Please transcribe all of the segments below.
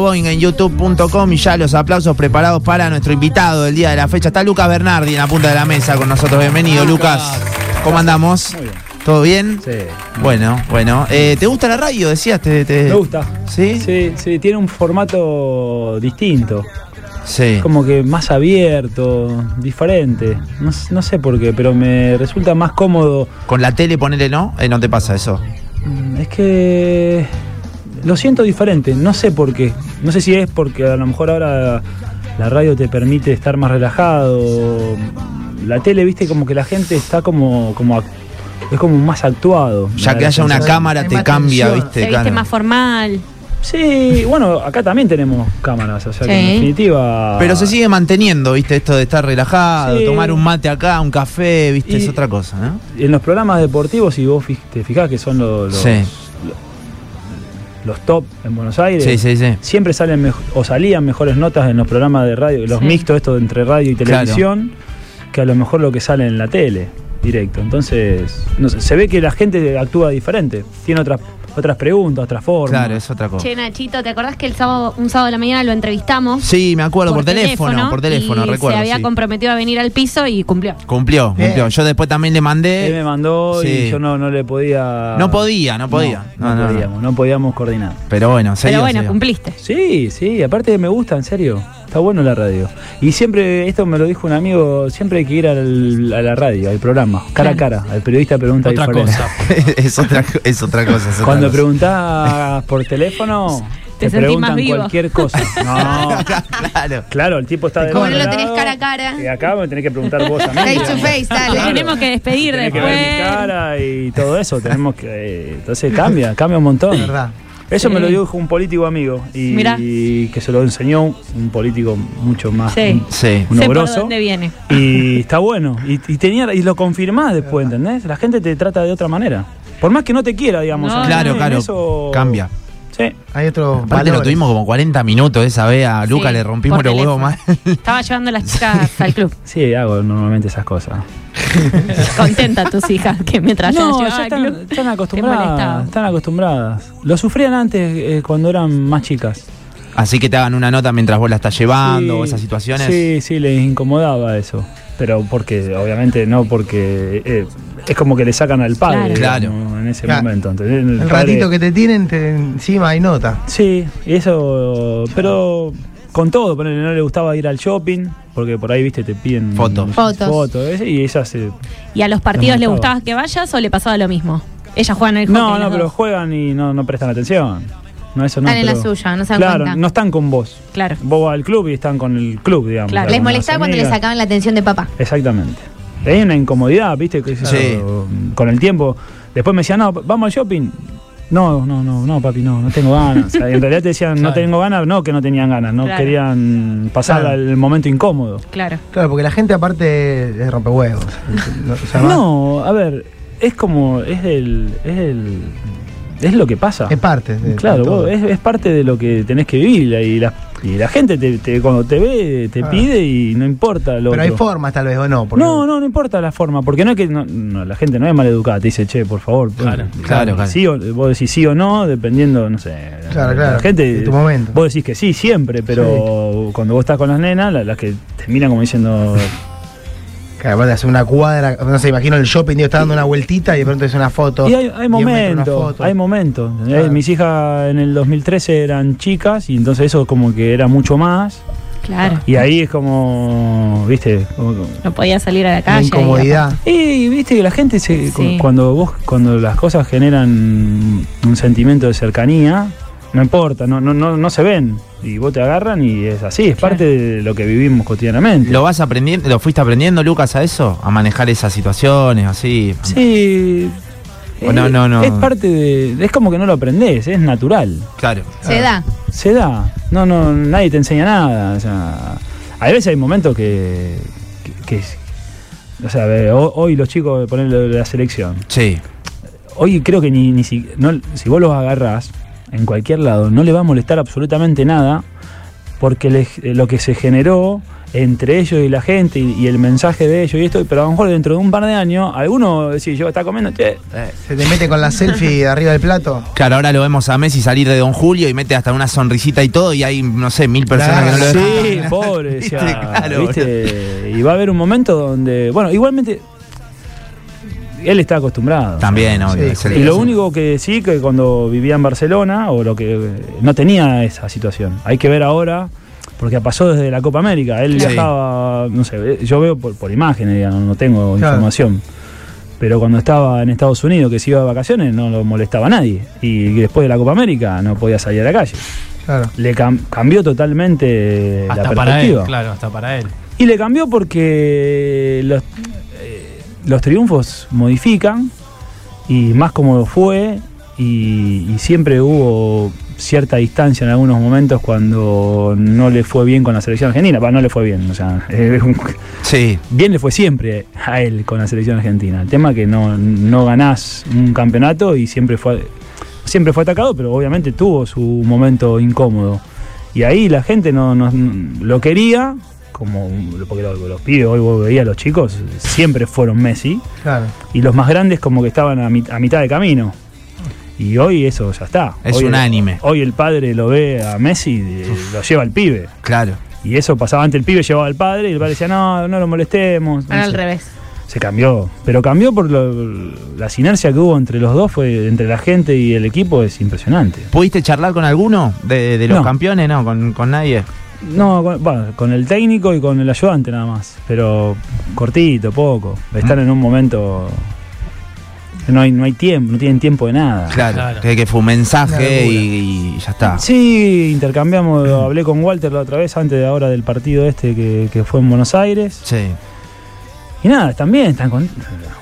Boeing en youtube.com y ya los aplausos preparados para nuestro invitado del día de la fecha. Está Lucas Bernardi en la punta de la mesa con nosotros. Bienvenido, Lucas. ¿Cómo andamos? Muy bien. ¿Todo bien? Sí. Bueno, bueno. Eh, ¿Te gusta la radio? Decías. Te, te- Me gusta. ¿Sí? Sí, sí, tiene un formato distinto. Sí. Como que más abierto, diferente. No, no sé por qué, pero me resulta más cómodo. Con la tele, ponele, ¿no? Eh, no te pasa eso. Mm, Es que lo siento diferente, no sé por qué. No sé si es porque a lo mejor ahora la radio te permite estar más relajado. La tele, viste, como que la gente está como, como es como más actuado. Ya que haya una cámara te cambia, tensión. ¿viste? Se viste Claro. más formal. Sí, bueno, acá también tenemos cámaras, o sea que en definitiva. Pero se sigue manteniendo, ¿viste? Esto de estar relajado, Sí. tomar un mate acá, un café, ¿viste? Y- es otra cosa, ¿no? En los programas deportivos, si vos te fijás que son los, los, Sí. Los top en Buenos Aires, Sí, sí, sí. siempre salen o salían mejores notas en los programas de radio, los Sí. mixtos, esto de entre radio y Claro. televisión, que a lo mejor lo que sale en la tele, directo. Entonces, no sé, se ve que la gente actúa diferente, tiene otras otras preguntas, otras formas. Claro, es otra cosa. Che, Nachito, ¿te acordás que el sábado, un sábado de la mañana lo entrevistamos? Sí, me acuerdo, por, teléfono, por teléfono, y recuerdo. Se había sí. comprometido a venir al piso y cumplió. Cumplió, cumplió. Yo después también le Él me mandé. mandó Sí. y yo no, no le podía. No podía, no podía. No, No, no, no. podíamos, no podíamos coordinar. Pero bueno, se Pero dio, bueno, se dio. cumpliste. Sí, sí, aparte me gusta, en serio. Está bueno la radio. Y siempre, esto me lo dijo un amigo, siempre hay que ir al- a la radio, al programa, cara a cara. El periodista pregunta Otra diferente. cosa. es, otra, es otra cosa. es otra Cuando cosa. preguntás por teléfono, Te preguntan más vivo. cualquier cosa. No, claro. claro, el tipo está de Como no lo tenés cara a cara. Y acá me tenés que preguntar vos a mí. Face to face, dale. Te tenemos que despedir Tenés que ver mi después. cara y todo eso. Tenemos que. eh, Entonces cambia, cambia un montón. verdad. Eso Sí. me lo dijo un político amigo y, Mirá. y que se lo enseñó un político mucho más Sí. Sí. sé por dónde viene. Y está bueno. Y, y tenía, y lo confirmás después, ¿entendés? La gente te trata de otra manera. Por más que no te quiera, digamos. No, Claro, claro. eso- Cambia. Sí. Hay otro Aparte lo tuvimos como 40 minutos esa vez. A Luca Sí, le rompimos los huevos más. Estaba llevando a las chicas al club. Sí, hago normalmente esas cosas. Contenta tus hijas que mientras yo las No, ya están, acostumbradas. Están acostumbradas. Lo sufrían antes eh, cuando eran más chicas. Así que te hagan una nota mientras vos la estás llevando Sí, o esas situaciones. Sí, sí, les incomodaba eso. Pero porque, obviamente, no porque eh, es como que le sacan al padre Claro. en ese Claro. momento. ¿entendés? El ratito que te tienen, te- encima hay nota. Sí, y eso, pero con todo, ponele, no le gustaba ir al shopping, porque por ahí, viste, te piden Fotos. Fotos. fotos, y esas se... ¿Y a los partidos le gustaba. que vayas o le pasaba lo mismo? Ella juega en el No, hockey, no, pero dos. juegan y no, no prestan atención. No, eso no. Están en la suya, no se dan Claro, cuenta. no están con vos. Claro. Vos vas al club y están con el club, digamos. Claro. Les molestaba cuando le amigas. sacaban la atención de papá. Exactamente. Hay una incomodidad, viste, que Sí. con el tiempo. Después me decían, no, vamos al shopping. No, no, no, no, papi, no, no tengo ganas. O sea, en realidad te decían, no tengo ganas, no que no tenían ganas, no Claro. querían pasar Claro. el momento incómodo. Claro. Claro, porque la gente aparte es rompehuevos. No, o sea, más- No, a ver, es como, es el, es el, es lo que pasa. es parte. de- Claro, de vos- es, es parte de lo que tenés que vivir y la, y la gente te, te- cuando te ve te Ah. pide y no importa lo Pero hay otro. formas tal vez o no. porque- No, no, no importa la forma, porque no es que no, no, la gente no es maleducada, te dice, che, por favor. Claro, claro, claro. Sí o- vos decís sí o no, dependiendo, no sé. Claro, claro, La gente, de tu momento. Vos decís que sí siempre, pero cuando vos estás con las nenas, la- las que te miran como diciendo, Claro, aparte hace una cuadra, no sé, imagino el shopping, digo, está dando una vueltita y de pronto es una foto. Y hay, hay 10 metros una momentos, hay momentos. Mis hijas en el 2013 eran chicas y entonces eso como que era mucho más. Claro. Y ahí es como, viste, como- No podía salir a la calle. incomodidad. y viste que la gente se Sí. cuando vos cuando las cosas generan un sentimiento de cercanía, no importa, no no no, no se ven y vos te agarran y es así, es Claro. parte de lo que vivimos cotidianamente. ¿Lo vas aprendiendo, lo fuiste aprendiendo, Lucas, a eso? A manejar esas situaciones así. sí. No, eh, no, no. Es parte de. Es como que no lo aprendés, es natural. Claro. Se da. Se da. No, no, nadie te enseña nada. O sea, a veces hay momentos que. que, que- o sea, hoy los chicos ponen la selección. Sí. Hoy creo que ni, ni si, no, si vos los agarrás en cualquier lado, no le va a molestar absolutamente nada porque les- eh, lo que se generó entre ellos y la gente y, y el mensaje de ellos y esto, pero a lo mejor dentro de un par de años, alguno decís, yo está comiendo, che, Eh, Se te mete con la selfie de arriba del plato. Claro, ahora lo vemos a Messi salir de Don Julio y mete hasta una sonrisita y todo, y hay, no sé, mil personas Claro, que no lo dejan. Sí, pobre, o sea, Viste, claro, ¿viste? Y va a haber un momento donde, bueno, igualmente él está acostumbrado. También, obvio. Sí, Y lo único que sí, que cuando vivía en Barcelona, o lo que no tenía esa situación. Hay que ver ahora, porque pasó desde la Copa América. Él Sí. viajaba, no sé, yo veo por, por imágenes, digamos, no tengo Claro. información. Pero cuando estaba en Estados Unidos, que se iba de vacaciones, no lo molestaba a nadie. Y después de la Copa América no podía salir a la calle. Claro. Le cam- cambió totalmente la Hasta para él, perspectiva. claro, hasta para él. Y le cambió porque los, eh, los triunfos modifican y más como fue y, y siempre hubo cierta distancia en algunos momentos cuando no le fue bien con la selección argentina. Va, no le fue bien, o sea, eh, Sí, bien le fue siempre a él con la selección argentina. El tema que no, no ganás un campeonato y siempre fue, siempre fue atacado, pero obviamente tuvo su momento incómodo. Y ahí la gente no, no- lo quería, como porque los, los pibes hoy vos veías los chicos, siempre fueron Messi, Claro. y los más grandes como que estaban a, mit- a mitad de camino. Y hoy eso ya está. Es Hoy el- unánime. Hoy el padre lo ve a Messi y eh, lo lleva al pibe. claro. Y eso pasaba antes, el pibe llevaba al padre y el padre decía, no, no lo molestemos. Ahora No al revés. Se cambió, pero cambió por lo- la sinergia que hubo entre los dos, fue entre la gente y el equipo, es impresionante. ¿Pudiste charlar con alguno de, de los No. campeones? No, con, con nadie. No, con, bueno, con el técnico y con el ayudante nada más, pero cortito, poco. Están en un momento no hay, no hay tiempo, no tienen tiempo de nada. Claro, Claro. Que, fue un mensaje y, y ya está. Sí, intercambiamos, hablé con Walter la otra vez, antes de ahora del partido este que, que fue en Buenos Aires. Sí, Y nada, también están con...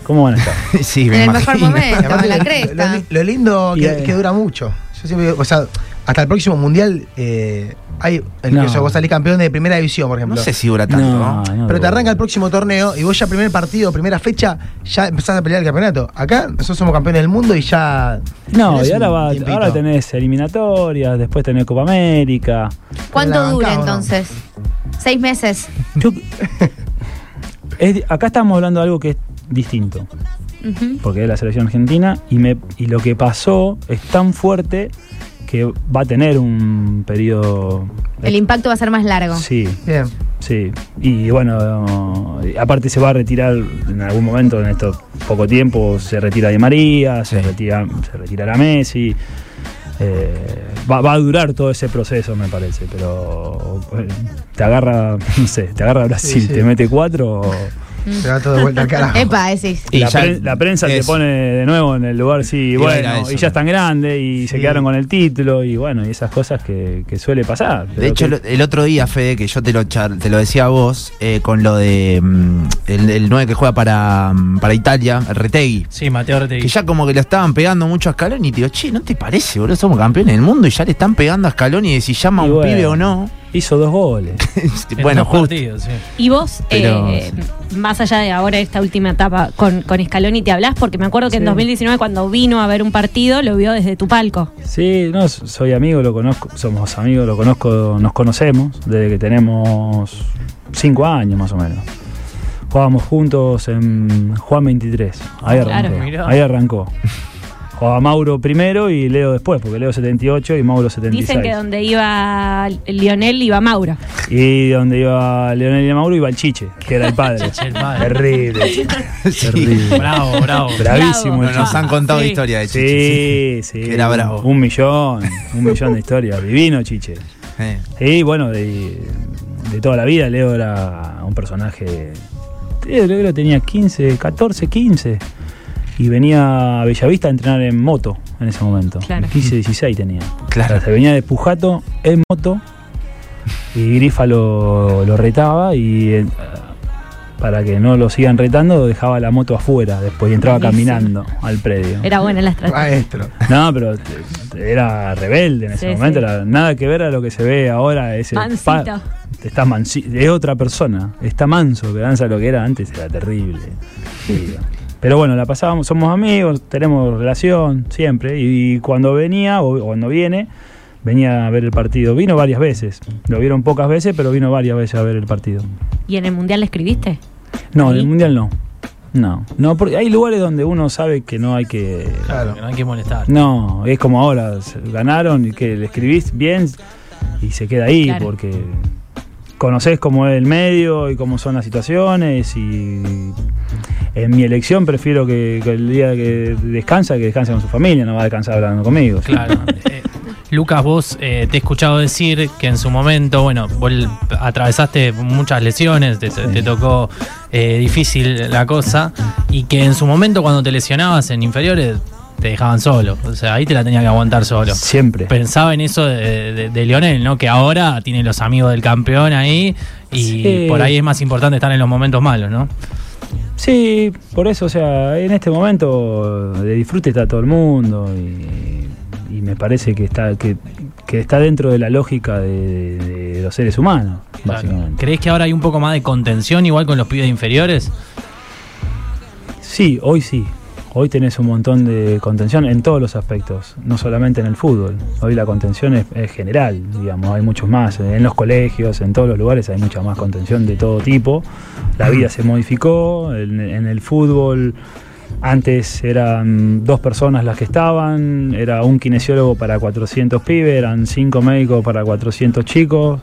¿Cómo van a estar? sí, me En el mejor imagino. momento, la lo- cresta. Lo, lo lindo Y, que, eh, que dura mucho. Yo siempre digo, o sea, hasta el próximo mundial eh, hay el No. que vos salís campeón de primera división, por No ejemplo. sé si dura tanto, ¿no? no, Pero te no. arranca el próximo torneo y vos ya primer partido, primera fecha, ya empezás a pelear el campeonato. Acá nosotros somos campeones del mundo y ya. No, y ahora, va, ahora tenés eliminatorias, después tenés Copa América. ¿Cuánto dura bancada, ¿o no? entonces? Seis meses. Yo- es- acá estamos hablando de algo que es distinto, porque es la selección argentina y, me, y lo que pasó es tan fuerte que va a tener un periodo... El impacto va a ser más largo. Sí, Bien. sí. Y bueno, aparte se va a retirar en algún momento, en estos poco tiempo, se retira Di María, se, retira, se retirará Messi. Eh, va, va a durar todo ese proceso, me parece, pero eh, te agarra, no sé, te agarra Brasil, Sí, sí. te mete cuatro. Se va todo de vuelta al carajo. Epa, decís. Y la, ya pre- la prensa te pone de nuevo en el lugar, sí, bueno, eso, y ya están grandes y se quedaron con el título y bueno, y esas cosas que, que suele pasar. De hecho, que- el, otro día, Fede, que yo te lo, char- te lo decía a vos, eh, con lo de mm, el, el 9 que juega para, mm, para Italia, el Retegui. Sí, Mateo Retegui. Que ya como que le estaban pegando mucho a Scaloni y te digo, che, ¿no te parece, boludo? Somos campeones del mundo y ya le están pegando a Scaloni de si llama a Y un bueno. pibe o no. Hizo dos goles. En bueno, dos justo. partidos, sí. Y vos, Pero- eh, más allá de ahora esta última etapa con, con Scaloni, ¿te hablás? Porque me acuerdo que en Sí. 2019 cuando vino a ver un partido lo vio desde tu palco. Sí, no, soy amigo, lo conozco, somos amigos, lo conozco, nos conocemos desde que tenemos cinco años más o menos. Jugábamos juntos en Juan 23. Ahí arrancó. Ahí arrancó. Jugaba Mauro primero y Leo después, porque Leo 78 y Mauro 76. Dicen que donde iba Lionel iba Mauro. Y donde iba Leonel y Mauro iba el Chiche, que era el padre. Chiche, el padre. Terrible. Terrible. Bravo, bravo. Bravísimo Bravo. Nos Chiche. han contado Sí. historia de Chichi. Sí, sí. Que era bravo. Un millón, un millón de historias. Divino Chiche. Sí, bueno, de, de toda la vida Leo era un personaje. Leo Leo tenía 15, 14, 15. Y venía a Bellavista a entrenar en moto en ese momento. Claro. 15, 16 tenía. Claro. O sea, se venía de Pujato en moto. Y Grifa lo, lo retaba y eh, para que no lo sigan retando dejaba la moto afuera después y entraba Buenísimo. caminando al predio. Era buena la estrategia. Maestro. No, pero era rebelde en ese Sí, momento. sí. era nada que ver a lo que se ve ahora. Ese Mansito. está mansi- es otra persona. Está manso, que danza lo que era antes, era terrible. Sí. Pero bueno, la pasábamos, somos amigos, tenemos relación siempre. Y, cuando venía o cuando viene, venía a ver el partido. Vino varias veces. Lo vieron pocas veces, pero vino varias veces a ver el partido. ¿Y en el mundial le escribiste? No, en el mundial no. No, no, porque hay lugares donde uno sabe que no hay que. Claro. Que no hay que molestar. No, es como ahora, ganaron y que le escribís bien y se queda ahí Claro. porque conoces cómo es el medio y cómo son las situaciones y en mi elección prefiero que, que el día que descansa, que descanse con su familia, no va a descansar hablando conmigo. Claro. Eh, Lucas, vos eh, te he escuchado decir que en su momento, bueno, vos atravesaste muchas lesiones, te tocó eh, difícil la cosa, y que en su momento cuando te lesionabas en inferiores te dejaban solo, o sea, ahí te la tenía que aguantar solo. Siempre. Pensaba en eso de, de- de Lionel, ¿no? Que ahora tiene los amigos del campeón ahí y Sí. por ahí es más importante estar en los momentos malos, ¿no? Sí, por eso, o sea, en este momento de disfrute está todo el mundo y, y me parece que está que, que está dentro de la lógica de, de los seres humanos, básicamente. ¿Crees que ahora hay un poco más de contención igual con los pibes inferiores? Sí, hoy sí. Hoy tenés un montón de contención en todos los aspectos, no solamente en el fútbol. Hoy la contención es, general, digamos, hay muchos más. En los colegios, en todos los lugares hay mucha más contención de todo tipo. La vida se modificó, en, el fútbol antes eran dos personas las que estaban, era un kinesiólogo para 400 pibes, eran cinco médicos para 400 chicos.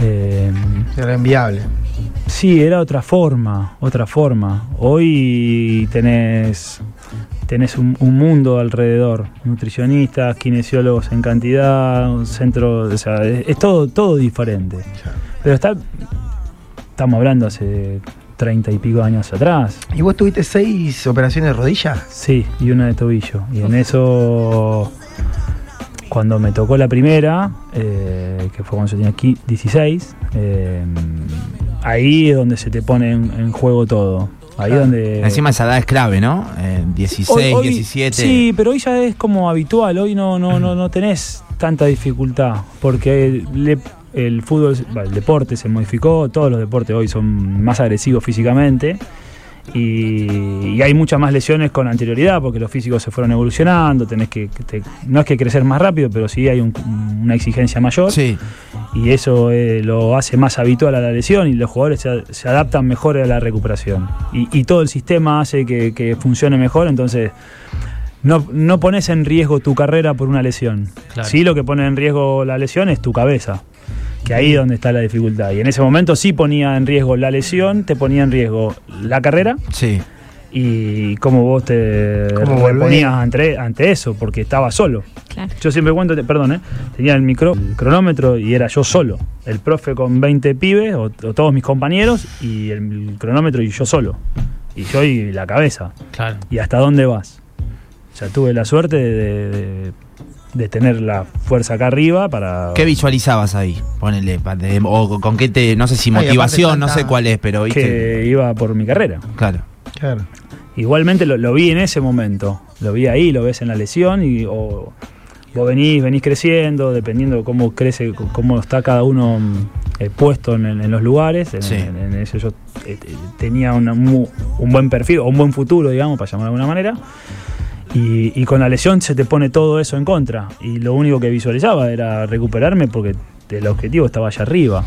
Eh, Era enviable. Sí, era otra forma, otra forma. Hoy tenés, tenés un, un mundo alrededor, nutricionistas, kinesiólogos en cantidad, un centro, o sea, es, es todo, todo diferente. Pero está, estamos hablando hace treinta y pico años atrás. ¿Y vos tuviste seis operaciones de rodilla? Sí, y una de tobillo. Y en eso, cuando me tocó la primera, eh, que fue cuando yo tenía aquí 16, eh, ahí es donde se te pone en, en juego todo. Ahí Claro. donde... Encima esa edad es clave, ¿no? Eh, 16, Hoy- hoy- 17. Sí, pero hoy ya es como habitual, hoy no, no, no, no tenés tanta dificultad, porque le- el fútbol, el deporte se modificó, todos los deportes hoy son más agresivos físicamente y, y hay muchas más lesiones con anterioridad porque los físicos se fueron evolucionando, tenés que, te- no es que crecer más rápido, pero sí hay un- una exigencia mayor Sí. y eso eh, lo hace más habitual a la lesión y los jugadores se, se adaptan mejor a la recuperación. Y, y todo el sistema hace que, que funcione mejor, entonces no, no pones en riesgo tu carrera por una lesión. Claro. Sí lo que pone en riesgo la lesión es tu cabeza, que ahí es donde está la dificultad. Y en ese momento sí ponía en riesgo la lesión, te ponía en riesgo la carrera Sí. y cómo vos te reponías ante, ante eso, porque estaba solo. Claro. Yo siempre cuento, perdón, ¿eh? tenía el micro, el cronómetro y era yo solo. El profe con 20 pibes, o, o todos mis compañeros, y el, cronómetro y yo solo. Y yo y la cabeza. Claro. ¿Y hasta dónde vas? O sea, tuve la suerte de, de- de tener la fuerza acá arriba para... ¿Qué visualizabas ahí? Ponele, o con qué te, no sé si Ay, motivación, no sé cuál es, pero viste. que iba por mi carrera. Claro. Claro. Igualmente lo, lo vi en ese momento. Lo vi ahí, lo ves en la lesión y o, vos venís, venís creciendo, dependiendo de cómo crece, cómo está cada uno mm, eh, puesto en, en los lugares. En, Sí. en- en eso yo eh, te- tenía una mu- un buen perfil, o un buen futuro, digamos, para llamar de alguna manera. Y, y con la lesión se te pone todo eso en contra. Y lo único que visualizaba era recuperarme porque el objetivo estaba allá arriba.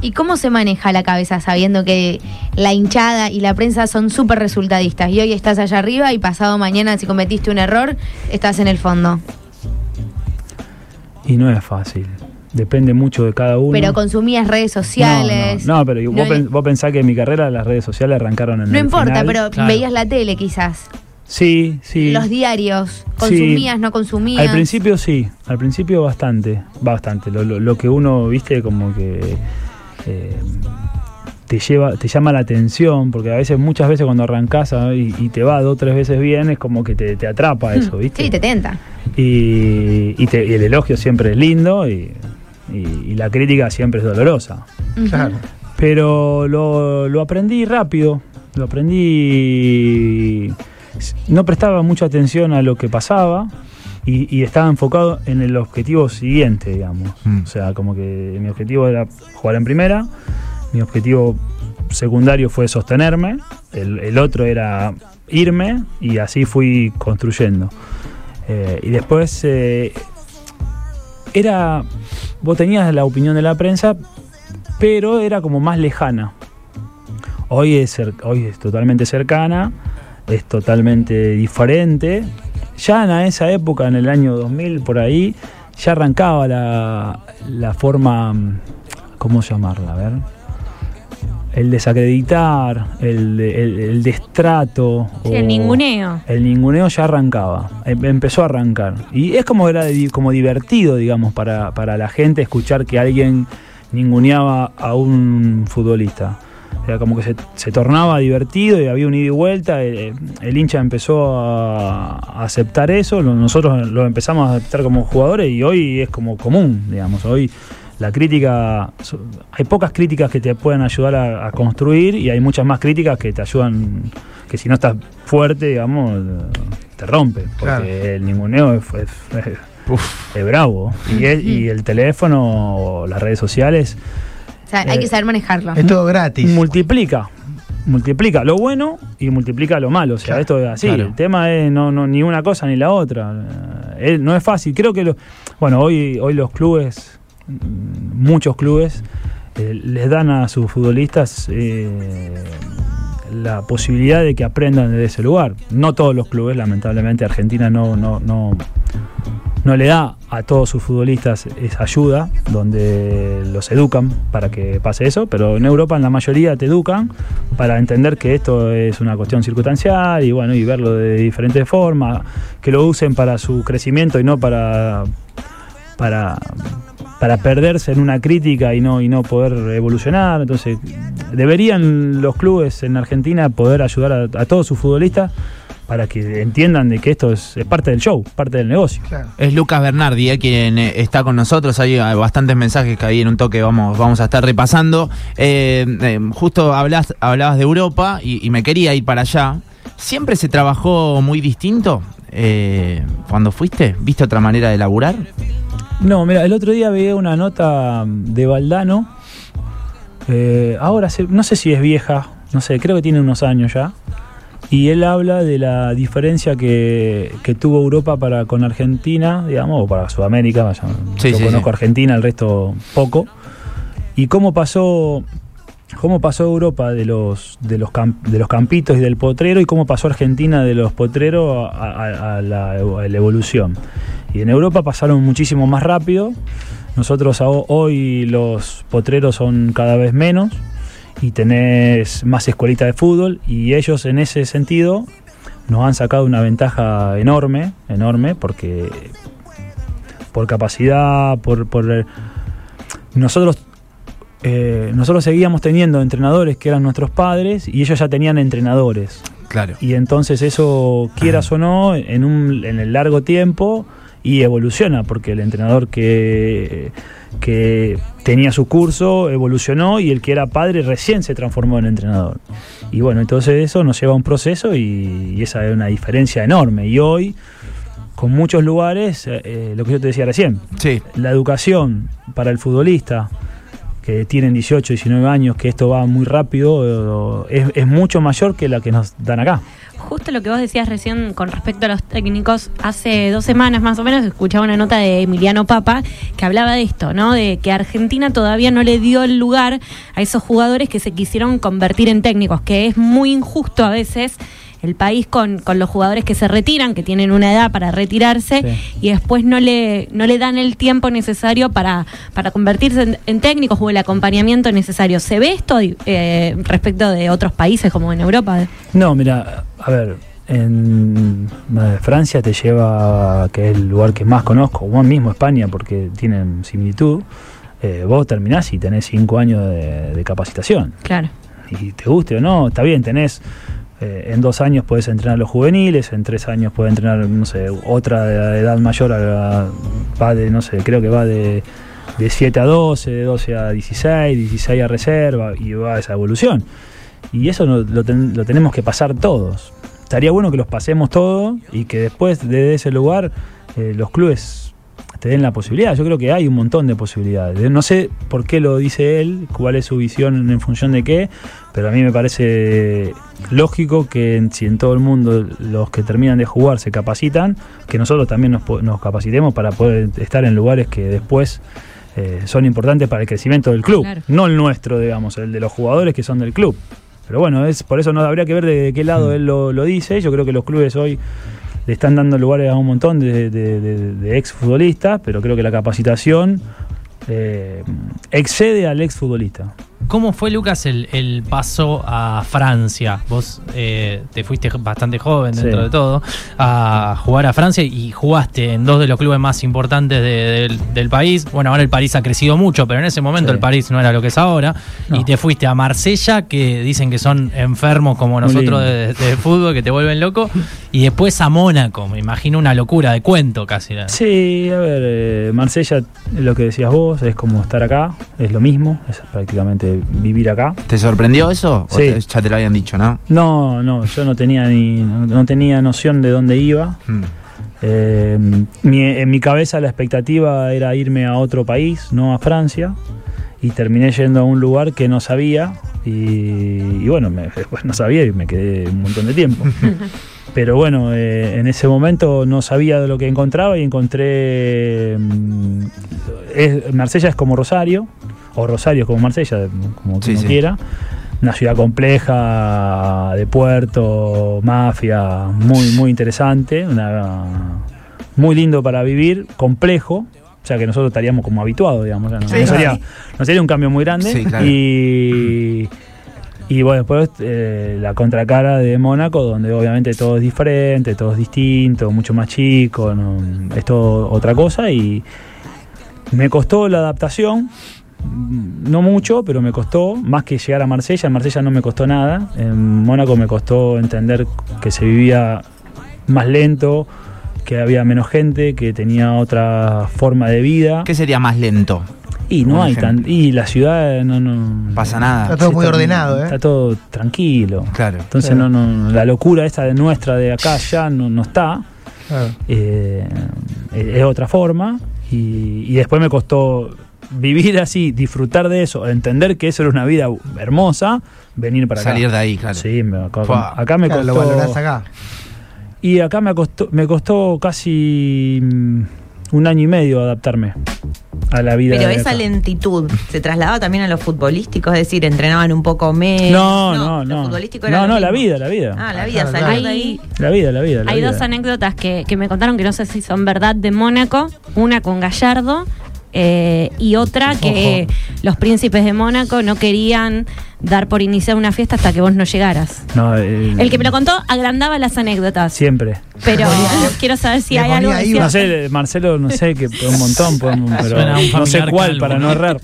¿Y cómo se maneja la cabeza sabiendo que la hinchada y la prensa son súper resultadistas? Y hoy estás allá arriba y pasado mañana, si cometiste un error, estás en el fondo. Y no es fácil. Depende mucho de cada uno. Pero consumías redes sociales. No, no, no, pero vos, No- pen- vos pensás que mi carrera las redes sociales arrancaron en No el importa, final. pero Claro. veías la tele quizás. Sí, sí. Los diarios. Sí. ¿Consumías, no consumías? Al principio sí, al principio bastante, bastante. Lo, lo- lo que uno, viste, como que eh, te lleva, te llama la atención, porque a veces, muchas veces cuando arrancás ¿no? y, y te va dos o tres veces bien, es como que te, te atrapa eso, viste. Sí, te tenta. y, y te- y el elogio siempre es lindo y, y- y la crítica siempre es dolorosa. Claro. Pero lo, lo aprendí rápido, lo aprendí, no prestaba mucha atención a lo que pasaba y, y estaba enfocado en el objetivo siguiente, digamos. Mm. O sea, como que mi objetivo era jugar en primera, mi objetivo secundario fue sostenerme, el, el otro era irme y así fui construyendo. Eh, y después eh, era, vos tenías la opinión de la prensa, pero era como más lejana. Hoy es, hoy es totalmente cercana, es totalmente diferente. Ya en esa época, en el año 2000, por ahí, ya arrancaba la, la forma, mm, ¿cómo llamarla? A ver. El desacreditar, el, el, el destrato. Sí, el ninguneo. el ninguneo ya arrancaba, em- empezó a arrancar. Y es como era como divertido, digamos, para, para la gente escuchar que alguien ninguneaba a un futbolista. Era como que se, se tornaba divertido y había un ida y vuelta. eh, El, hincha empezó a, a aceptar eso, nosotros lo empezamos a aceptar como jugadores y hoy es como común, digamos. Hoy la crítica, hay pocas críticas que te pueden ayudar a, a construir y hay muchas más críticas que te ayudan, que si no estás fuerte, digamos, te rompe. Porque Claro. el ninguneo es, es- es- es bravo. Y, y el teléfono o las redes sociales O sea, hay que saber manejarlo. Es todo gratis. multiplica. Multiplica lo bueno y multiplica lo malo. O sea, Claro, esto es así. claro. El tema es no, no, ni una cosa ni la otra. Eh, no es fácil. Creo que lo, bueno, hoy, hoy los clubes, muchos clubes, eh, les dan a sus futbolistas eh, la posibilidad de que aprendan desde ese lugar. No todos los clubes, lamentablemente, Argentina no, no, no, no le da a todos sus futbolistas esa ayuda, donde los educan para que pase eso, pero en Europa en la mayoría te educan para entender que esto es una cuestión circunstancial y bueno, y verlo de diferentes formas, que lo usen para su crecimiento y no para para para perderse en una crítica y no y no poder evolucionar. Entonces, deberían los clubes en Argentina poder ayudar a, a todos sus futbolistas para que entiendan de que esto es, es parte del show, parte del negocio. Claro. Es Lucas Bernardi, eh, quien eh, está con nosotros. Hay bastantes mensajes que ahí en un toque vamos, vamos a estar repasando. Eh, eh, justo hablas, hablabas de Europa y, y me quería ir para allá. ¿Siempre se trabajó muy distinto eh, cuando fuiste? ¿Viste otra manera de laburar? No, mira, el otro día veía una nota de Valdano. eh, ahora se- no sé si es vieja, no sé, creo que tiene unos años ya. Y él habla de la diferencia que, que tuvo Europa para con Argentina, digamos, o para Sudamérica. vaya, Sí, yo sí, conozco sí. Argentina, el resto poco. Y cómo pasó, cómo pasó Europa de los, de, los de los campitos y del potrero y cómo pasó Argentina de los potreros a, a- a la, a la evolución. Y en Europa pasaron muchísimo más rápido. Nosotros hoy los potreros son cada vez menos y tenés más escuelitas de fútbol y ellos en ese sentido nos han sacado una ventaja enorme, enorme, porque por capacidad, por, por nosotros eh, nosotros seguíamos teniendo entrenadores que eran nuestros padres y ellos ya tenían entrenadores. Claro. Y entonces eso, quieras o no, en, un, en el largo tiempo y evoluciona, porque el entrenador que, que tenía su curso evolucionó y el que era padre recién se transformó en entrenador. Y bueno, entonces eso nos lleva a un proceso y, y esa es una diferencia enorme. Y hoy, con muchos lugares, eh, eh, lo que yo te decía recién, Sí. la educación para el futbolista que tienen 18, 19 años, que esto va muy rápido, es mucho mayor que la que nos dan acá. Justo lo que vos decías recién con respecto a los técnicos, hace dos semanas más o menos escuchaba una nota de Emiliano Papa que hablaba de esto, ¿no? De que Argentina todavía no le dio el lugar a esos jugadores que se quisieron convertir en técnicos, que es muy injusto a veces el país con, con los jugadores que se retiran, que tienen una edad para retirarse Sí. y después no le, no le dan el tiempo necesario para, para convertirse en, en técnicos o el acompañamiento necesario. ¿Se ve esto eh, respecto de otros países como en Europa? No, mira, a ver, en eh, Francia te lleva, que es el lugar que más conozco, o mismo España, porque tienen similitud, eh, vos terminás y tenés cinco años de, de capacitación. Claro. y te guste o no, está bien, tenés eh, en dos años puedes entrenar los juveniles, en tres años puedes entrenar, no sé, otra de edad mayor, a va de, no sé, creo que va de, de 7 a 12, de 12 a 16, 16 a reserva, y va esa evolución. Y eso no- lo, ten- lo tenemos que pasar todos. Estaría bueno que los pasemos todos y que después de ese lugar eh, los clubes te den la posibilidad. Yo creo que hay un montón de posibilidades. No sé por qué lo dice él, cuál es su visión en función de qué, pero a mí me parece lógico que si en todo el mundo los que terminan de jugar se capacitan, que nosotros también nos, capacitemos para poder estar en lugares que después eh, son importantes para el crecimiento del club, Claro. no el nuestro, digamos, el de los jugadores que son del club. Pero bueno, es por eso no habría que ver de qué lado él lo, lo dice. Yo creo que los clubes hoy le están dando lugares a un montón de, de, de- exfutbolistas, pero creo que la capacitación eh, excede al exfutbolista. ¿Cómo fue, Lucas, el, el paso a Francia? Vos eh, te fuiste bastante joven dentro Sí. de todo a jugar a Francia y jugaste en dos de los clubes más importantes de- del, del país. Bueno, ahora el París ha crecido mucho, pero en ese momento Sí. el París no era lo que es ahora. No. Y te fuiste a Marsella, que dicen que son enfermos como nosotros de fútbol, que te vuelven loco. Y después a Mónaco, me imagino una locura de cuento casi. Sí, a ver, eh, Marsella, lo que decías vos, es como estar acá, es lo mismo, es prácticamente vivir acá. ¿Te sorprendió eso? ¿O Sí. te- ya te lo habían dicho, no? No, no, yo no tenía ni no, no tenía noción de dónde iba. Mm. Eh, mi- en mi cabeza la expectativa era irme a otro país, no a Francia, y terminé yendo a un lugar que no sabía y, y bueno, me- después no sabía y me quedé un montón de tiempo. Pero bueno, eh, en ese momento no sabía de lo que encontraba y encontré... mm, es- Marsella es como Rosario, o Rosario como Marsella, como Sí, uno sí. quiera. Una ciudad compleja, de puerto, mafia, muy, muy interesante, una, muy lindo para vivir, complejo, o sea que nosotros estaríamos como habituados, digamos, no, Sí, no sería, no sería un cambio muy grande. Sí, claro. Y, y bueno, después eh, la contracara de Mónaco, donde obviamente todo es diferente, todo es distinto, mucho más chico, no- es todo otra cosa y me costó la adaptación, no mucho, pero me costó, más que llegar a Marsella, en Marsella no me costó nada, en Mónaco me costó entender que se vivía más lento, que había menos gente, que tenía otra forma de vida. ¿Qué sería más lento? Y no hay ejemplo. tan. Y la ciudad no. no Pasa nada. Está todo Sí, muy está- ordenado, ¿eh? Está todo tranquilo. Claro. Entonces Claro. no, no, la locura esta de nuestra de acá ya no, no está. Claro. Eh, es otra forma. Y, y después me costó vivir así, disfrutar de eso, entender que eso era una vida hermosa, venir para Salir acá. de ahí, claro. Sí, me- acá, Fua. acá me Claro, lo costó. valorás acá. Y acá me costó, me costó casi mm, un año y medio adaptarme a la vida. Pero de esa acá. lentitud se trasladaba también a los futbolísticos, es decir, entrenaban un poco menos. No, no, no. futbolístico era No, no, la vida, la vida. Ah, la Ah, vida, salir claro. de ahí. La vida, la vida. La hay vida. dos anécdotas que, que me contaron que no sé si son verdad de Mónaco. Una con Gallardo eh, y otra que los príncipes de Mónaco no querían dar por iniciar una fiesta hasta que vos no llegaras. No, eh, El que me lo contó agrandaba las anécdotas. Siempre. Pero quiero saber si hay algo ahí. No sé, Marcelo, no sé, que un montón, pero no sé cuál calvo, para no errar.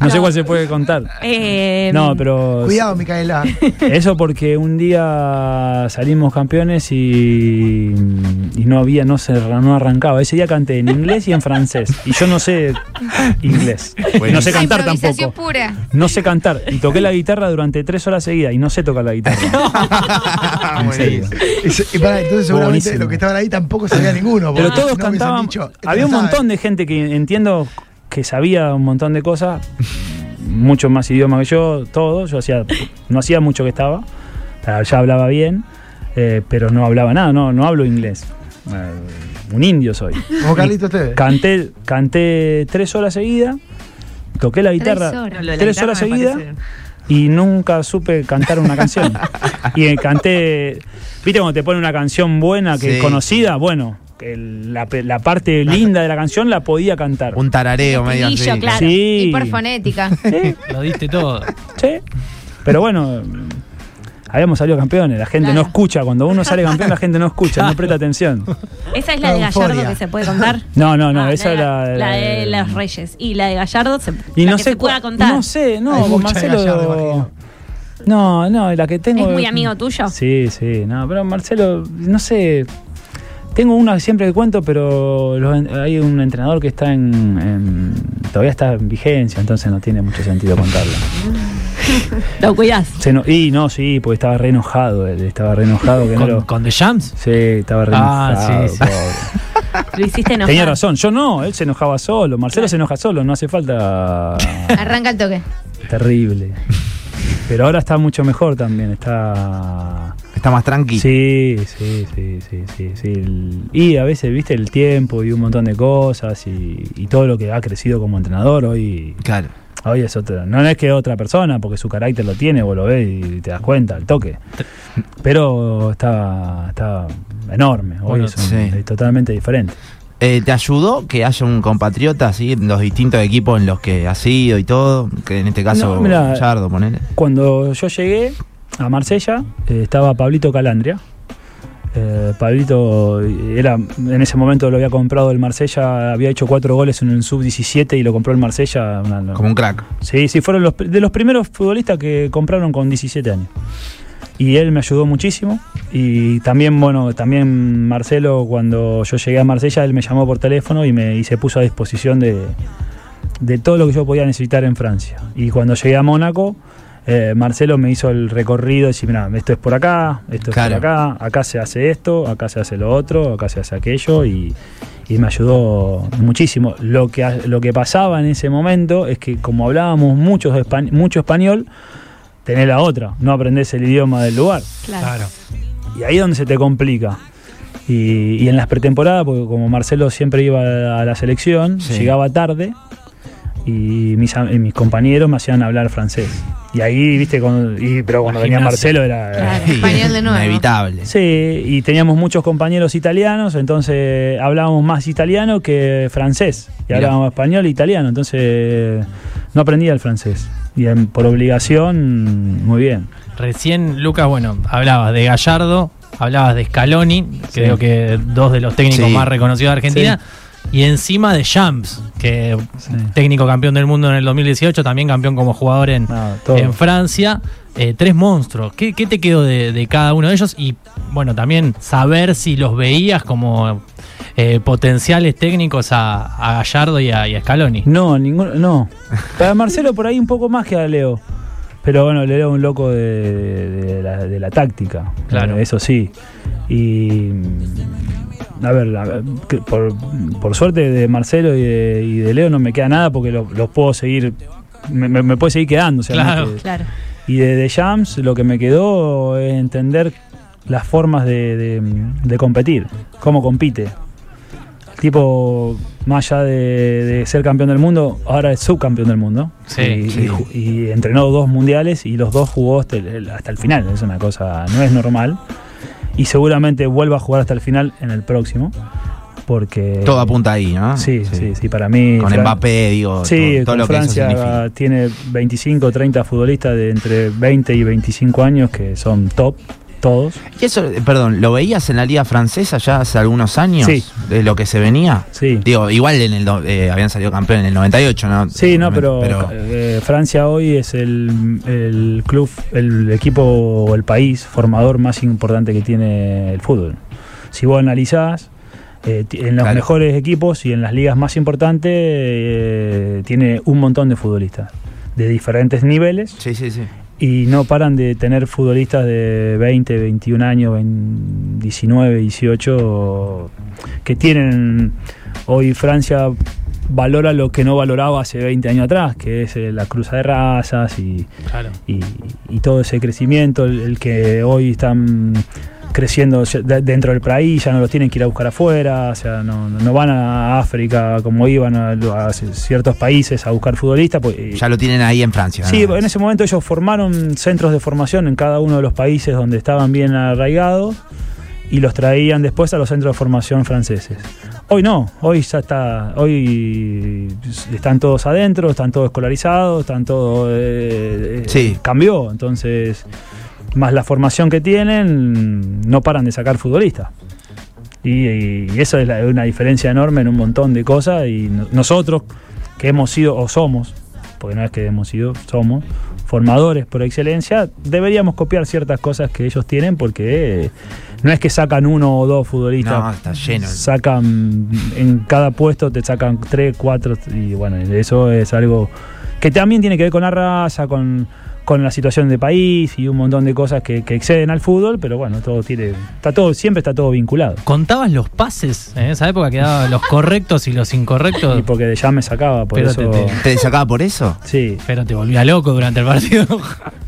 No sé cuál se puede contar. Eh, No, pero Cuidado, Micaela. eso porque un día salimos campeones y, y no había, no se no arrancaba. Ese día canté en inglés y en francés. Y yo no sé inglés. No sé cantar tampoco. pura. No sé cantar. Y toqué la guitarra durante tres horas seguidas y no sé tocar la guitarra. En serio. Y, se- y pará, entonces seguramente Buenísimo. los que estaban ahí tampoco sabía ninguno. Pero porque todos no cantaban. dicho, había un montón de gente que entiendo que sabía un montón de cosas, mucho más idioma que yo, todo. Yo hacía, no hacía mucho que estaba, ah, ya hablaba bien, eh, pero no hablaba nada, no, no hablo inglés. Eh, un indio soy. Como Carlito ustedes. Canté, canté tres horas seguidas, toqué la guitarra Tres horas. Tres guitarra horas seguidas parece- y nunca supe cantar una canción. y canté, viste cuando te pone una canción buena, que Sí. conocida, bueno, que la, pe- la parte linda de la canción la podía cantar. Un tarareo medio así. claro. Sí. Hiperfonética. Sí, Lo diste todo. sí. Pero bueno, habíamos salido campeones, la gente no escucha, cuando uno sale campeón la gente no escucha, no presta atención. Esa es la de La Gallardo euforia. que se puede contar. No, no, no, Ah, esa la, era la de los Reyes. Y la de Gallardo se, Y la no que sé se pueda contar. No sé, no, con Marcelo. Gallardo, imagino. no, no, la que tengo. ¿Es muy amigo tuyo? Sí, sí, no, pero Marcelo, no sé. Tengo una que siempre que cuento, pero los hay un entrenador que está en, en- Todavía está en vigencia, entonces no tiene mucho sentido contarla. Lo cuidás. Se no- y no, sí, porque estaba re enojado, él estaba re enojado que no ¿Con, lo. con The Jams? Sí, estaba re Ah, enojado. sí, sí. Lo hiciste enojar. Tenía razón, yo no, él se enojaba solo, Marcelo se enoja solo, no hace falta Arranca el toque. terrible. Pero ahora está mucho mejor también, está Está más tranqui. Sí, sí, sí, sí, sí, sí. El- Y a veces, viste, el tiempo y un montón de cosas y, y todo lo que ha crecido como entrenador hoy, Claro. Hoy es otra. No es que otra persona, porque su carácter lo tiene, vos lo ves y te das cuenta, al toque. Pero está, está enorme, hoy Bueno, es, un- sí. es totalmente diferente. Eh, ¿Te ayudó que haya un compatriota así en los distintos equipos en los que has ido y todo? Que en este caso, No, mirá, Gallardo, ponele. Cuando yo llegué a Marsella, eh, estaba Pablito Calandria. Eh, Pablito era en ese momento lo había comprado el Marsella, había hecho cuatro goles en el sub-17 y lo compró el Marsella. una- Como un crack. Sí, sí, fueron los, de los primeros futbolistas que compraron con 17 años. Y él me ayudó muchísimo. Y también, bueno, también Marcelo, cuando yo llegué a Marsella, él me llamó por teléfono y, me, y se puso a disposición de, de todo lo que yo podía necesitar en Francia. Y cuando llegué a Mónaco, eh, Marcelo me hizo el recorrido y decir, mira, esto es por acá, esto es Claro. por acá, acá se hace esto, acá se hace lo otro, acá se hace aquello y, y me ayudó muchísimo. Lo que, lo que pasaba en ese momento es que como hablábamos mucho, mucho español, tenés la otra, no aprendés el idioma del lugar. Claro. Y ahí es donde se te complica. Y, y en las pretemporadas, porque como Marcelo siempre iba a la selección, Sí. llegaba tarde y mis, y mis compañeros me hacían hablar francés. Y ahí, viste, cuando, y- pero cuando venía. Marcelo era... Claro. Español de nuevo. Inevitable. Sí, y teníamos muchos compañeros italianos, entonces hablábamos más italiano que francés. Y Mirá. hablábamos español e italiano, entonces no aprendía el francés. Y en- por obligación, muy bien. Recién, Lucas, bueno, hablabas de Gallardo, hablabas de Scaloni, creo que dos de los técnicos Sí. más reconocidos de Argentina, y encima de Champs, que Sí. técnico campeón del mundo en el 2018, también campeón como jugador en, No, todo. en Francia. Eh, tres monstruos. ¿Qué, qué te quedó de, de cada uno de ellos? Y bueno, también saber si los veías como eh, potenciales técnicos a, a Gallardo y a, y a Scaloni. No, ninguno, no. Para Marcelo por ahí un poco más que a Leo. Pero bueno, Leo es un loco de, de la, de la táctica. Claro. Eso sí. Y. A ver, por, por suerte de Marcelo y de, y de Leo no me queda nada porque lo- los puedo seguir. Me, me- me puede seguir quedando. o sea, no Claro. que- Claro. y de, de Jams lo que me quedó es entender las formas de, de- de competir, cómo compite. El tipo, más allá de, de ser campeón del mundo, ahora es subcampeón del mundo. Sí, y, sí. y entrenó dos mundiales y los dos jugó hasta el, hasta el final. Es una cosa, no es normal. Y seguramente vuelva a jugar hasta el final en el próximo. Porque. Todo apunta ahí, ¿no? Sí, sí, sí, para mí. Con Fran- Mbappé, digo, Sí, todo, todo con lo que eso Francia tiene 25 o 30 futbolistas de entre 20 y 25 años que son top, todos. Y eso, perdón, ¿lo veías en la liga francesa ya hace algunos años? Sí. De lo que se venía. Sí. Digo, igual en el eh, habían salido campeón en el 98, ¿no? Sí, no, pero, eh, Francia hoy es el, el club, el equipo o el país formador más importante que tiene el fútbol. Si vos analizás, eh, en los Claro. mejores equipos y en las ligas más importantes eh, tiene un montón de futbolistas de diferentes niveles Sí, sí, sí. Y no paran de tener futbolistas de 20, 21 años, 20, 19, 18, que tienen, hoy Francia valora lo que no valoraba hace 20 años atrás, que es eh, la cruza de razas y, Claro. y, y todo ese crecimiento, el, el que hoy están creciendo de- dentro del país, ya no los tienen que ir a buscar afuera, o sea, no, no van a África como iban a, a ciertos países a buscar futbolistas. Pues, eh, Ya lo tienen ahí en Francia. Sí, ¿no? en ese momento ellos formaron centros de formación en cada uno de los países donde estaban bien arraigados y los traían después a los centros de formación franceses. Hoy no, hoy ya está, hoy están todos adentro, están todos escolarizados, están todos... eh, eh, Sí. Cambió, entonces, más la formación que tienen, no paran de sacar futbolistas. Y, y eso es la- una diferencia enorme en un montón de cosas y no- nosotros que hemos sido o somos, porque no es que hemos sido, somos formadores por excelencia, deberíamos copiar ciertas cosas que ellos tienen porque eh, no es que sacan uno o dos futbolistas, No, está lleno. sacan en cada puesto te sacan tres, cuatro y bueno, eso es algo que también tiene que ver con la raza, con, con la situación de país y un montón de cosas que, que exceden al fútbol, pero bueno, todo tiene, está todo, siempre está todo vinculado. ¿Contabas los pases? En esa época quedaban los correctos y los incorrectos. Y porque ya me sacaba, por Pero eso. te- ¿Te sacaba por eso? Sí. Pero te volvía loco durante el partido.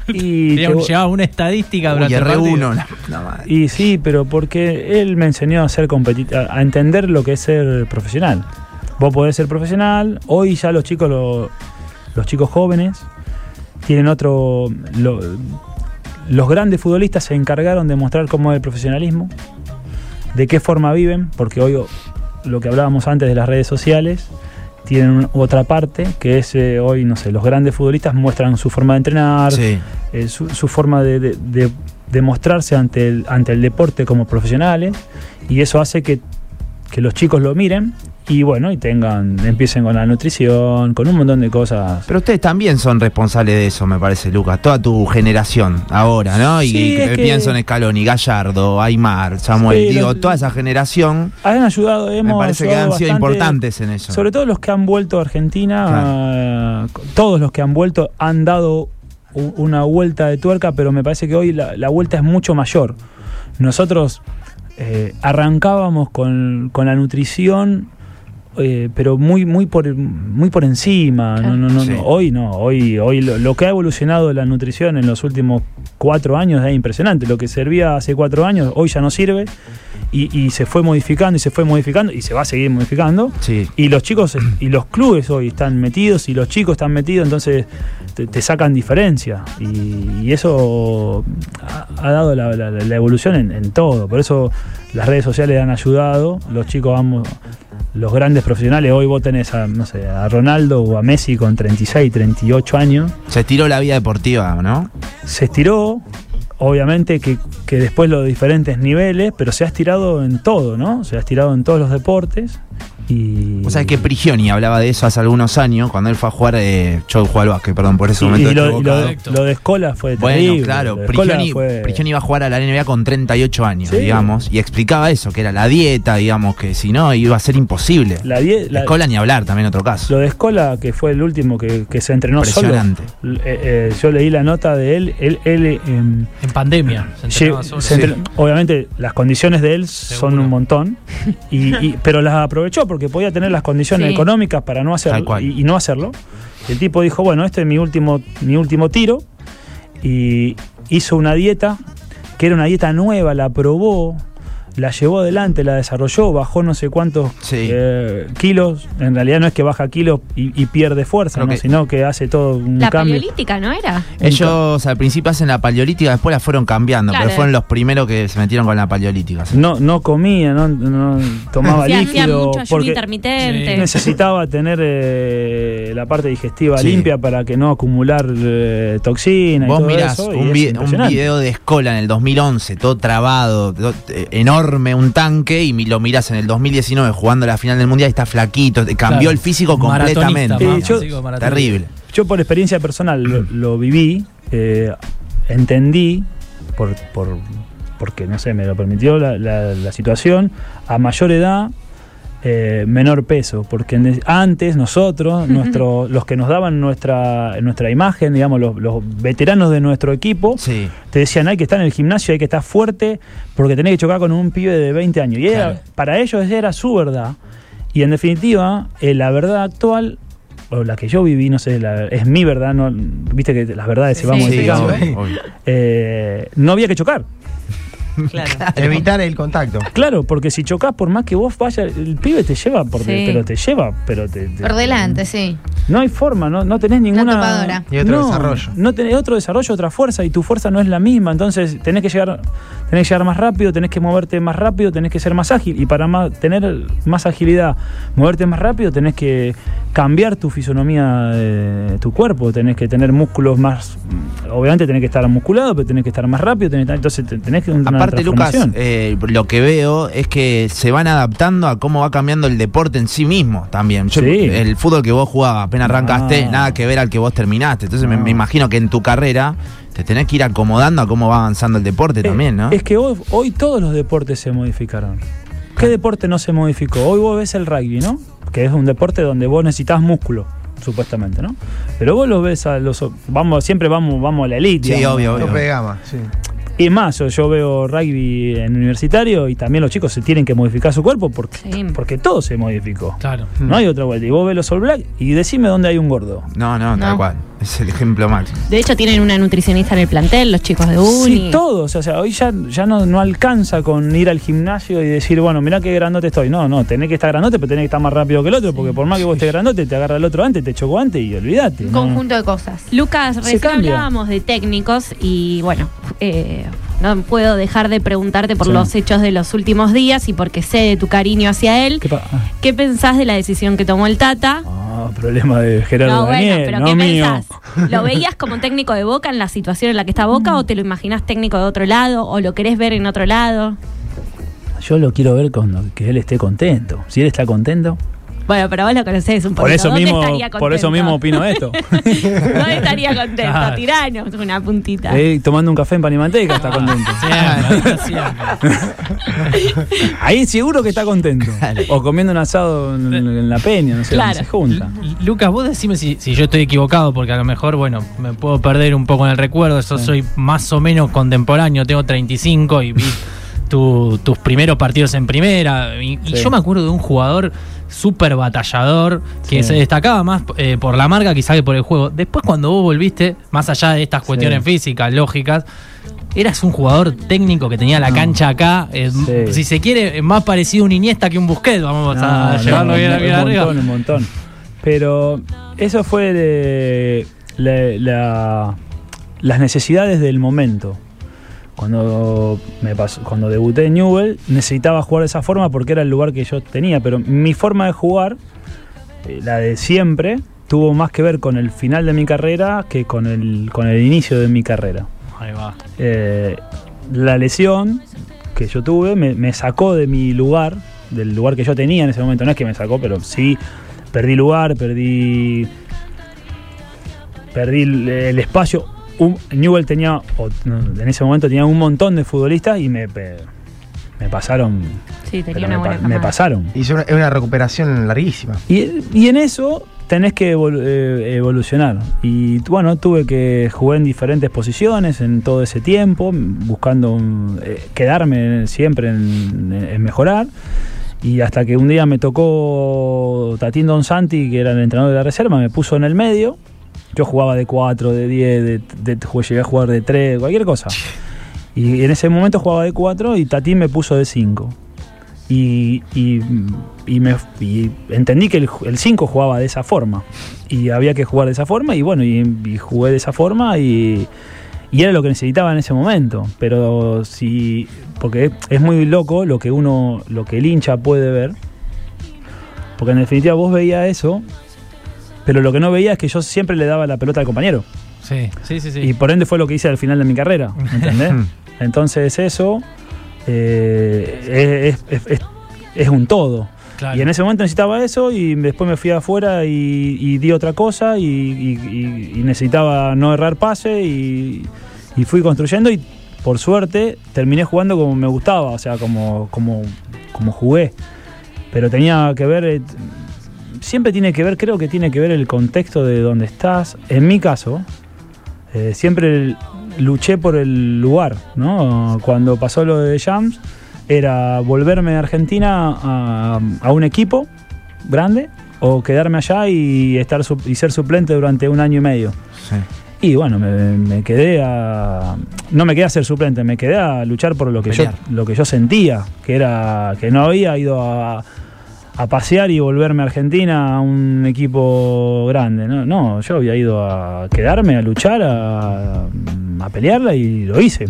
Y, te- llevaba una estadística Uy, durante el partido. R1. la puta madre. y sí, pero porque él me enseñó a ser competi- a, a entender lo que es ser profesional. Vos podés ser profesional, hoy ya los chicos, lo- los chicos jóvenes, tienen otro. lo- los grandes futbolistas se encargaron de mostrar cómo es el profesionalismo, de qué forma viven, porque hoy lo que hablábamos antes de las redes sociales tienen otra parte que es eh, hoy, no sé, los grandes futbolistas muestran su forma de entrenar, Sí. eh, su, su forma de, de- de- de mostrarse ante el, ante el deporte como profesionales y eso hace que, que los chicos lo miren y bueno, y tengan, empiecen con la nutrición, con un montón de cosas. Pero ustedes también son responsables de eso, me parece, Lucas. Toda tu generación ahora, ¿no? Y, Sí, y es que- pienso en Scaloni, Gallardo, Aymar, Samuel. Sí, digo, toda esa generación Han ayudado, me hemos parece que han sido bastante, importantes en eso. Sobre todo los que han vuelto a Argentina, eh, todos los que han vuelto han dado una vuelta de tuerca, pero me parece que hoy la, la vuelta es mucho mayor. Nosotros eh, arrancábamos con, con la nutrición, eh, pero muy, muy, por, muy por encima. No, no, no, Sí. no. Hoy no, hoy, hoy lo, lo que ha evolucionado la nutrición en los últimos cuatro años es impresionante. Lo que servía hace cuatro años hoy ya no sirve y, y se fue modificando y se fue modificando y se va a seguir modificando. Sí. Y los chicos y los clubes hoy están metidos y los chicos están metidos, entonces te, te sacan diferencia. Y, y eso ha, ha dado la, la- la evolución en, en todo. Por eso las redes sociales han ayudado. Los chicos vamos, los grandes profesionales, hoy vos tenés a, no sé, a Ronaldo o a Messi con 36, 38 años. Se estiró la vida deportiva, ¿no? Se estiró, obviamente que, que después los diferentes niveles, pero se ha estirado en todo, ¿no? Se ha estirado en todos los deportes. Y, O sea, que Prigioni hablaba de eso hace algunos años, cuando él fue a jugar, eh, yo jugaba al básquet, perdón, por ese y- momento y lo, de, lo de Escola fue Bueno, terrible. claro, de Escola Prigioni, fue- Prigioni iba a jugar a la NBA con 38 años, Sí. digamos, y explicaba eso, que era la dieta, digamos, que si no iba a ser imposible. la la- Escola ni hablar, también otro caso. Lo de Escola, que fue el último que, que se entrenó solo. Impresionante. l- eh, eh, yo leí la nota de él. Él, él, em, En pandemia. Se entrenaba lle- solo. se entre- Obviamente, las condiciones de él son un montón, y, y- pero las aprovechó porque podía tener las condiciones Sí. económicas para no hacerlo y no hacerlo. El tipo dijo: Bueno, este es mi último, mi último tiro, y hizo una dieta que era una dieta nueva, la probó. La llevó adelante, la desarrolló, bajó no sé cuántos Sí. eh, kilos. En realidad no es que baja kilos y, y pierde fuerza, Creo ¿no? que- sino que hace todo un La cambio. paleolítica, ¿no era? Ellos al principio hacen la paleolítica, después la fueron cambiando, Claro. pero fueron los primeros que se metieron con la paleolítica. ¿sí? No, no comía, no, no tomaba Sí, líquido mucho ayuno porque intermitente. Sí. necesitaba tener eh, la parte digestiva Sí. limpia para que no acumular eh, toxina y Vos todo mirás eso. y un, es video de Escola en el 2011, todo trabado, todo, eh, enorme, un tanque, y lo mirás en el 2019 jugando la final del Mundial y está flaquito, cambió Claro. el físico completamente. Sí, yo-. Terrible. Yo por experiencia personal lo, lo viví, eh, entendí, por, por- porque no sé, me lo permitió la, la- la situación, a mayor edad, eh, menor peso, porque antes nosotros, nuestro, los que nos daban nuestra, nuestra imagen, digamos, los, los veteranos de nuestro equipo, Sí. te decían hay que estar en el gimnasio, hay que estar fuerte, porque tenés que chocar con un pibe de 20 años. Y era, para ellos era su verdad. Y en definitiva, eh, la verdad actual, o la que yo viví, no sé, la- es mi verdad, no, viste que las verdades se van Sí, modificando. Eh, no había que chocar. Claro. Evitar el contacto. Claro, porque si chocas, por más que vos vayas, el pibe te lleva, por Sí. pero te lleva, pero te, te- Por delante, sí. No hay forma, no, no tenés ninguna. topadora. Y otro no, desarrollo. No tenés otro desarrollo, otra fuerza, y tu fuerza no es la misma. Entonces tenés que llegar, tenés que llegar más rápido, tenés que moverte más rápido, tenés que ser más ágil. Y para más, tener más agilidad, moverte más rápido, tenés que cambiar tu fisonomía de tu cuerpo, tenés que tener músculos más. Obviamente tenés que estar musculado, pero tenés que estar más rápido, tenés, entonces te- tenés que una Aparte, Lucas, eh, lo que veo es que se van adaptando a cómo va cambiando el deporte en sí mismo también. Yo- Sí. El fútbol que vos jugabas apenas No. arrancaste, nada que ver al que vos terminaste. Entonces me, No. me imagino que en tu carrera te tenés que ir acomodando a cómo va avanzando el deporte Eh, también, ¿no? Es que hoy, hoy todos los deportes se modificaron. ¿Qué deporte no se modificó? Hoy vos ves el rugby, ¿no? Que es un deporte donde vos necesitas músculo. supuestamente, ¿no? Pero vos lo ves a los. Vamos, siempre vamos, vamos a la elite. Sí, digamos. obvio, obvio. Gama, sí. Y más, yo, yo veo rugby en universitario y también los chicos se tienen que modificar su cuerpo porque, Sí. porque todo se modificó. Claro. No hay otra vuelta. Y vos ves los All Black y decime dónde hay un gordo. No, no, tal No. cual. Es el ejemplo máximo. De hecho, tienen una nutricionista en el plantel, los chicos de Uni. Sí, todos. O sea, hoy ya, ya no, no alcanza con ir al gimnasio y decir, bueno, mirá qué grandote estoy. No, no, tenés que estar grandote, pero tenés que estar más rápido que el otro, porque por más que vos estés grandote, te agarra el otro antes, te chocó antes y olvídate. Un ¿no? conjunto de cosas. Lucas, recién hablábamos de técnicos y bueno, eh, no puedo dejar de preguntarte por Sí. los hechos de los últimos días y porque sé de tu cariño hacia él. ¿Qué, ah, ¿Qué pensás de la decisión que tomó el Tata? ah, problema de Gerardo no, bueno, pero no ¿qué mío. pensás? ¿Lo veías como técnico de Boca en la situación en la que está Boca o te lo imaginás técnico de otro lado o lo querés ver en otro lado? Yo lo quiero ver con que él esté contento. Si él está contento. Bueno, pero vos lo conocés un poquito. Por eso ¿Dónde mismo, estaría por eso contento? mismo opino esto. ¿Dónde estaría contento? Claro. Tiranos una puntita. Eh, tomando un café en pan y manteca está contento. Siempre, siempre. Ahí seguro que está contento. O comiendo un asado en, en la peña, no sé, Claro. se junta. L- Lucas, vos decime si, si yo estoy equivocado, porque a lo mejor, bueno, me puedo perder un poco en el recuerdo. Yo soy más o menos contemporáneo, tengo 35 y vi tu- tus primeros partidos en primera. Y, yo me acuerdo de un jugador súper batallador que Sí. se destacaba más eh, por la marca quizá que por el juego. Después, cuando vos volviste, más allá de estas cuestiones Sí. físicas, lógicas, eras un jugador técnico que tenía la No. cancha acá. eh, Sí. Si se quiere, más parecido a un Iniesta que un Busquets. Vamos a No, llevarlo no, bien, un bien arriba. montón, un montón. Pero eso fue de la- la- las necesidades del momento. Cuando me pasó, cuando debuté en Newell necesitaba jugar de esa forma porque era el lugar que yo tenía, pero mi forma de jugar, eh, la de siempre, tuvo más que ver con el final de mi carrera que con el, con el inicio de mi carrera. Ahí va. Eh, la lesión que yo tuve me, me sacó de mi lugar, del lugar que yo tenía en ese momento. No es que me sacó, pero sí perdí lugar, perdí. Perdí el, el espacio. Un- Newell tenía, en ese momento tenía un montón de futbolistas y me, me pasaron. Sí, tenía una me, buena pa- me pasaron. Y es una, una recuperación larguísima. Y, y en eso tenés que eh, evolucionar. Y bueno, tuve que jugar en diferentes posiciones en todo ese tiempo, buscando un- eh, quedarme siempre en, en mejorar. Y hasta que un día me tocó Tatín Don Santi, que era el entrenador de la reserva, me puso en el medio. Yo jugaba de 4, de 10, de, de- jugué- llegué a jugar de 3, cualquier cosa. Y en ese momento jugaba de 4 y Tatín me puso de 5. Y, y- me, entendí que el 5 jugaba de esa forma. Y había que jugar de esa forma. Y bueno, y, jugué de esa forma. Y, y era lo que necesitaba en ese momento. Pero si. Porque es muy loco lo que uno. lo que el hincha puede ver. Porque en definitiva vos veías eso. Pero lo que no veía es que yo siempre le daba la pelota al compañero. Sí, sí, sí. sí. Y por ende fue lo que hice al final de mi carrera, ¿entendés? Entonces eso eh, es, es- es- es un todo. Claro. Y en ese momento necesitaba eso y después me fui afuera y, y di otra cosa y, y- y- y necesitaba no errar pase y, y fui construyendo y por suerte terminé jugando como me gustaba, o sea, como, como, como jugué. Pero tenía que ver, eh, siempre tiene que ver, creo que tiene que ver el contexto de donde estás. En mi caso, eh, siempre luché por el lugar, ¿no? Cuando pasó lo de Jams, era volverme a Argentina a, a un equipo grande o quedarme allá y, estar y ser suplente durante un año y medio. Sí. Y bueno, me, me quedé a. No me quedé a ser suplente, me quedé a luchar por lo que, yo, lo que yo sentía, que era que no había ido a, a pasear y volverme a Argentina a un equipo grande. No, no yo había ido a quedarme, a luchar, a, a pelearla y lo hice.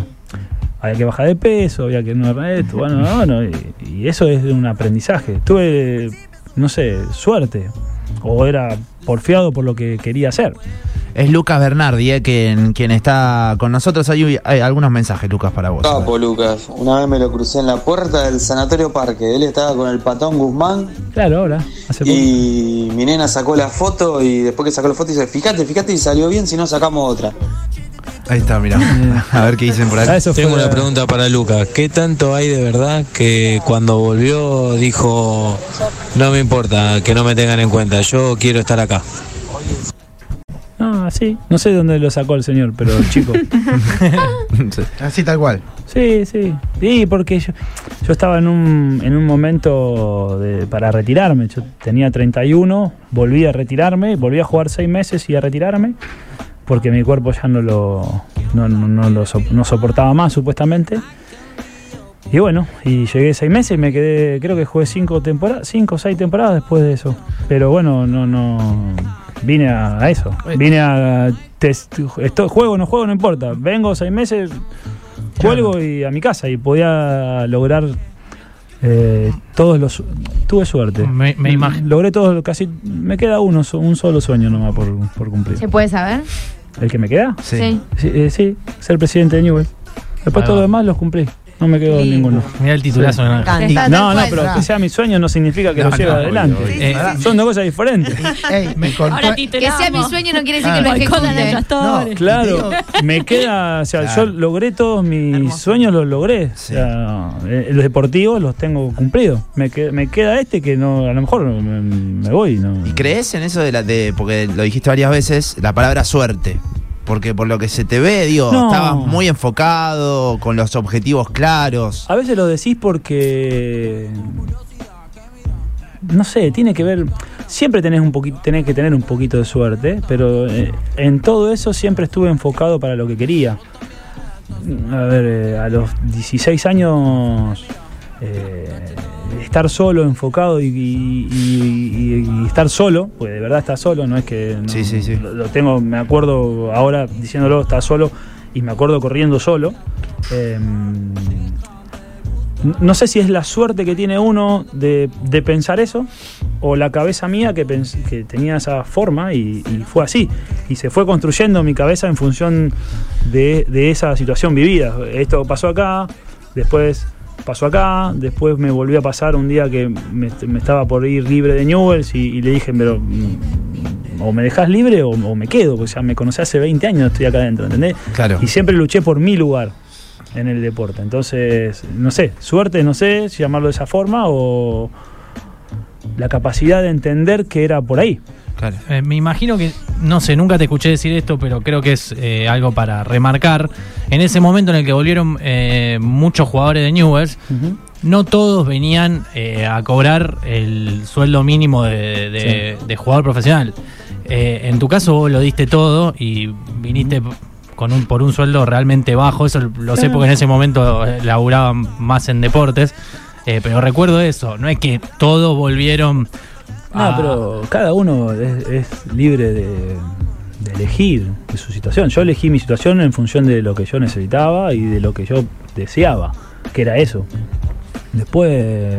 Había que bajar de peso, había que no esto, bueno, bueno, y, y eso es un aprendizaje. Tuve, no sé, suerte. O era porfiado por lo que quería hacer. Es Lucas Bernardi, eh, quien, quien está con nosotros. Hay, hay algunos mensajes, Lucas, para vos. Capo, Lucas. Una vez me lo crucé en la puerta del Sanatorio Parque. Él estaba con el patón Guzmán Claro, ahora, hace poco. y mi nena sacó la foto y después que sacó la foto dice, fíjate, fíjate y salió bien, si no sacamos otra. Ahí está, mira. A ver qué dicen por Ah, acá. eso Tengo una pregunta para Lucas. ¿Qué tanto hay de verdad que cuando volvió dijo, no me importa que no me tengan en cuenta, yo quiero estar acá? Ah, sí. No sé dónde lo sacó el señor, pero chico. Así tal cual. Sí, sí. Sí, porque yo, yo estaba en un, en un momento de- para retirarme. Yo tenía 31, volví a retirarme, volví a jugar seis meses y a retirarme, porque mi cuerpo ya no lo, no, no- no lo so- no soportaba más, supuestamente. Y bueno, y llegué seis meses y me quedé, creo que jugué cinco temporadas, cinco o seis temporadas después de eso. Pero bueno, no, no, vine a, eso. Vine a, test- esto, juego o no juego, no importa. Vengo seis meses, cuelgo y a mi casa y podía lograr eh, todos los, tuve suerte. Me- me imagino. Logré todos, casi, me queda uno, un solo sueño nomás por, por cumplir. ¿Se puede saber? ¿El que me queda? Sí. Sí, eh, sí, ser presidente de Newell. Después todo lo demás los cumplí. No me quedó Lindo. ninguno. Mirá el titulazo Sí. Naranja. No, no, pero que sea mi sueño no significa que No, lo lleve no, adelante. Son dos cosas diferentes. Ey, me contó- Ahora Que sea mi sueño no quiere decir Ah. que lo ejecute. No. Claro, me queda, o sea, Claro. yo logré todos mis Hermoso. sueños, los logré. Sí. O sea, eh, los deportivos los tengo cumplidos. Me, que- me queda este que no, a lo mejor me, me voy. No. ¿Y crees en eso de la de porque lo dijiste varias veces, la palabra suerte? Porque por lo que se te ve, digo, No. estabas muy enfocado, con los objetivos claros. A veces lo decís porque. No sé, tiene que ver. Siempre tenés, un poquito, tenés que tener un poquito de suerte, pero eh, en todo eso siempre estuve enfocado para lo que quería. A ver, eh, a los 16 años. Eh, estar solo, enfocado y, y- y- y estar solo, pues de verdad estar solo, no es que no- Sí, sí, sí. Lo, lo tengo, me acuerdo ahora diciéndolo, está solo y me acuerdo corriendo solo. Eh, no sé si es la suerte que tiene uno de, de pensar eso o la cabeza mía que, que tenía esa forma y, y fue así. Y se fue construyendo mi cabeza en función de, de esa situación vivida. Esto pasó acá, después pasó acá, después me volvió a pasar un día que me, me estaba por ir libre de Newells y, y le dije, pero o me dejas libre o, o me quedo, porque ya me conocí hace 20 años, estoy acá adentro, ¿entendés? Claro. Y siempre luché por mi lugar en el deporte. Entonces, no sé, suerte, no sé si llamarlo de esa forma o la capacidad de entender que era por ahí. Claro. Eh, me imagino que, no sé, nunca te escuché decir esto, pero creo que es eh, algo para remarcar. En ese momento en el que volvieron eh, muchos jugadores de Newells, no todos venían eh, a cobrar el sueldo mínimo de, de- de jugador profesional. Eh, en tu caso vos lo diste todo y viniste con un, por un sueldo realmente bajo, eso lo sé porque en ese momento laburaban más en deportes, Eh, pero recuerdo eso, no es que todos volvieron... No, a- pero cada uno es, es libre de, de elegir de su situación. Yo elegí mi situación en función de lo que yo necesitaba y de lo que yo deseaba, que era eso. Después,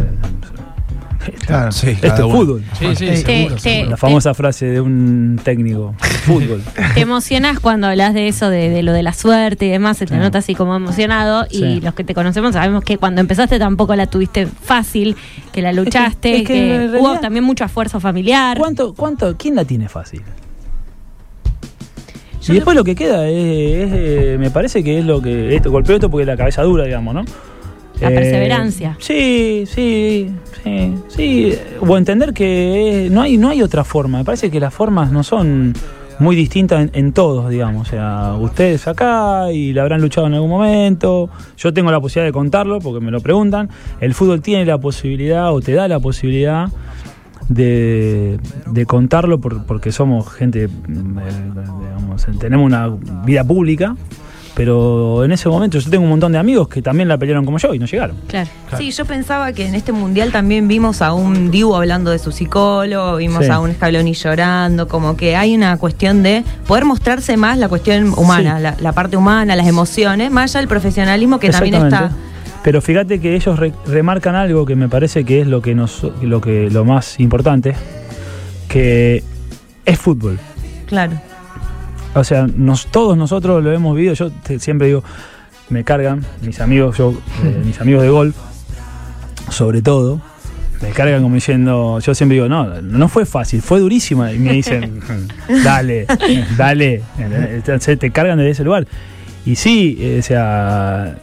Claro. Sí, esto cada es fútbol. Sí, sí, Te- seguro, te- seguro. La famosa frase de un técnico, fútbol. Te emocionas cuando hablas de eso, de, de lo de la suerte y demás, se te Sí. nota así como emocionado. Y Sí. los que te conocemos sabemos que cuando empezaste tampoco la tuviste fácil, que la luchaste, es que hubo también mucho esfuerzo familiar. ¿Cuánto, cuánto, ¿Quién la tiene fácil? Yo y después lo que queda es, es, eh, me parece que es lo que esto golpeo esto porque es la cabeza dura, digamos, ¿no? La perseverancia. Sí, sí, sí, sí. O entender que eh, no hay, no hay otra forma. Me parece que las formas no son muy distintas en, en todos, digamos. O sea, ustedes acá y la habrán luchado en algún momento. Yo tengo la posibilidad de contarlo porque me lo preguntan. El fútbol tiene la posibilidad o te da la posibilidad de, de contarlo por- porque somos gente, mm, eh, digamos, tenemos una vida pública. Pero en ese momento yo tengo un montón de amigos que también la pelearon como yo y no llegaron. Claro. Sí, yo pensaba que en este mundial también vimos a un Dibu hablando de su psicólogo, vimos Sí. a un Scaloni llorando, como que hay una cuestión de poder mostrarse más la cuestión humana, Sí. la, la parte humana, las emociones, más allá del profesionalismo que también está. Pero fíjate que ellos re- remarcan algo que me parece que es lo que nos, lo que lo más importante, que es fútbol. Claro. O sea, nos, todos nosotros lo hemos vivido. Yo te- siempre digo, me cargan mis amigos, yo, eh, mis amigos de golf, sobre todo, me cargan como diciendo, yo siempre digo, no, no fue fácil, fue durísima. Y me dicen, dale, dale. Entonces te cargan desde ese lugar. Y sí, eh, o sea,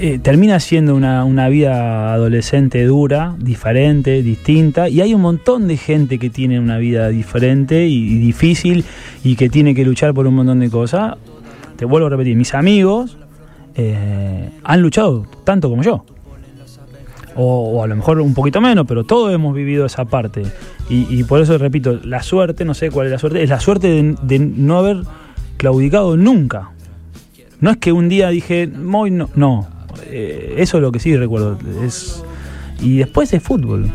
eh, termina siendo una, una vida adolescente dura, diferente, distinta, y hay un montón de gente que tiene una vida diferente y, difícil y que tiene que luchar por un montón de cosas. Te vuelvo a repetir, mis amigos eh, han luchado tanto como yo. O, o a lo mejor un poquito menos, pero todos hemos vivido esa parte. Y, por eso repito, la suerte, no sé cuál es la suerte, es la suerte de, no haber claudicado nunca. No es que un día dije, no. Eh, eso es lo que sí recuerdo. Es, y después es fútbol.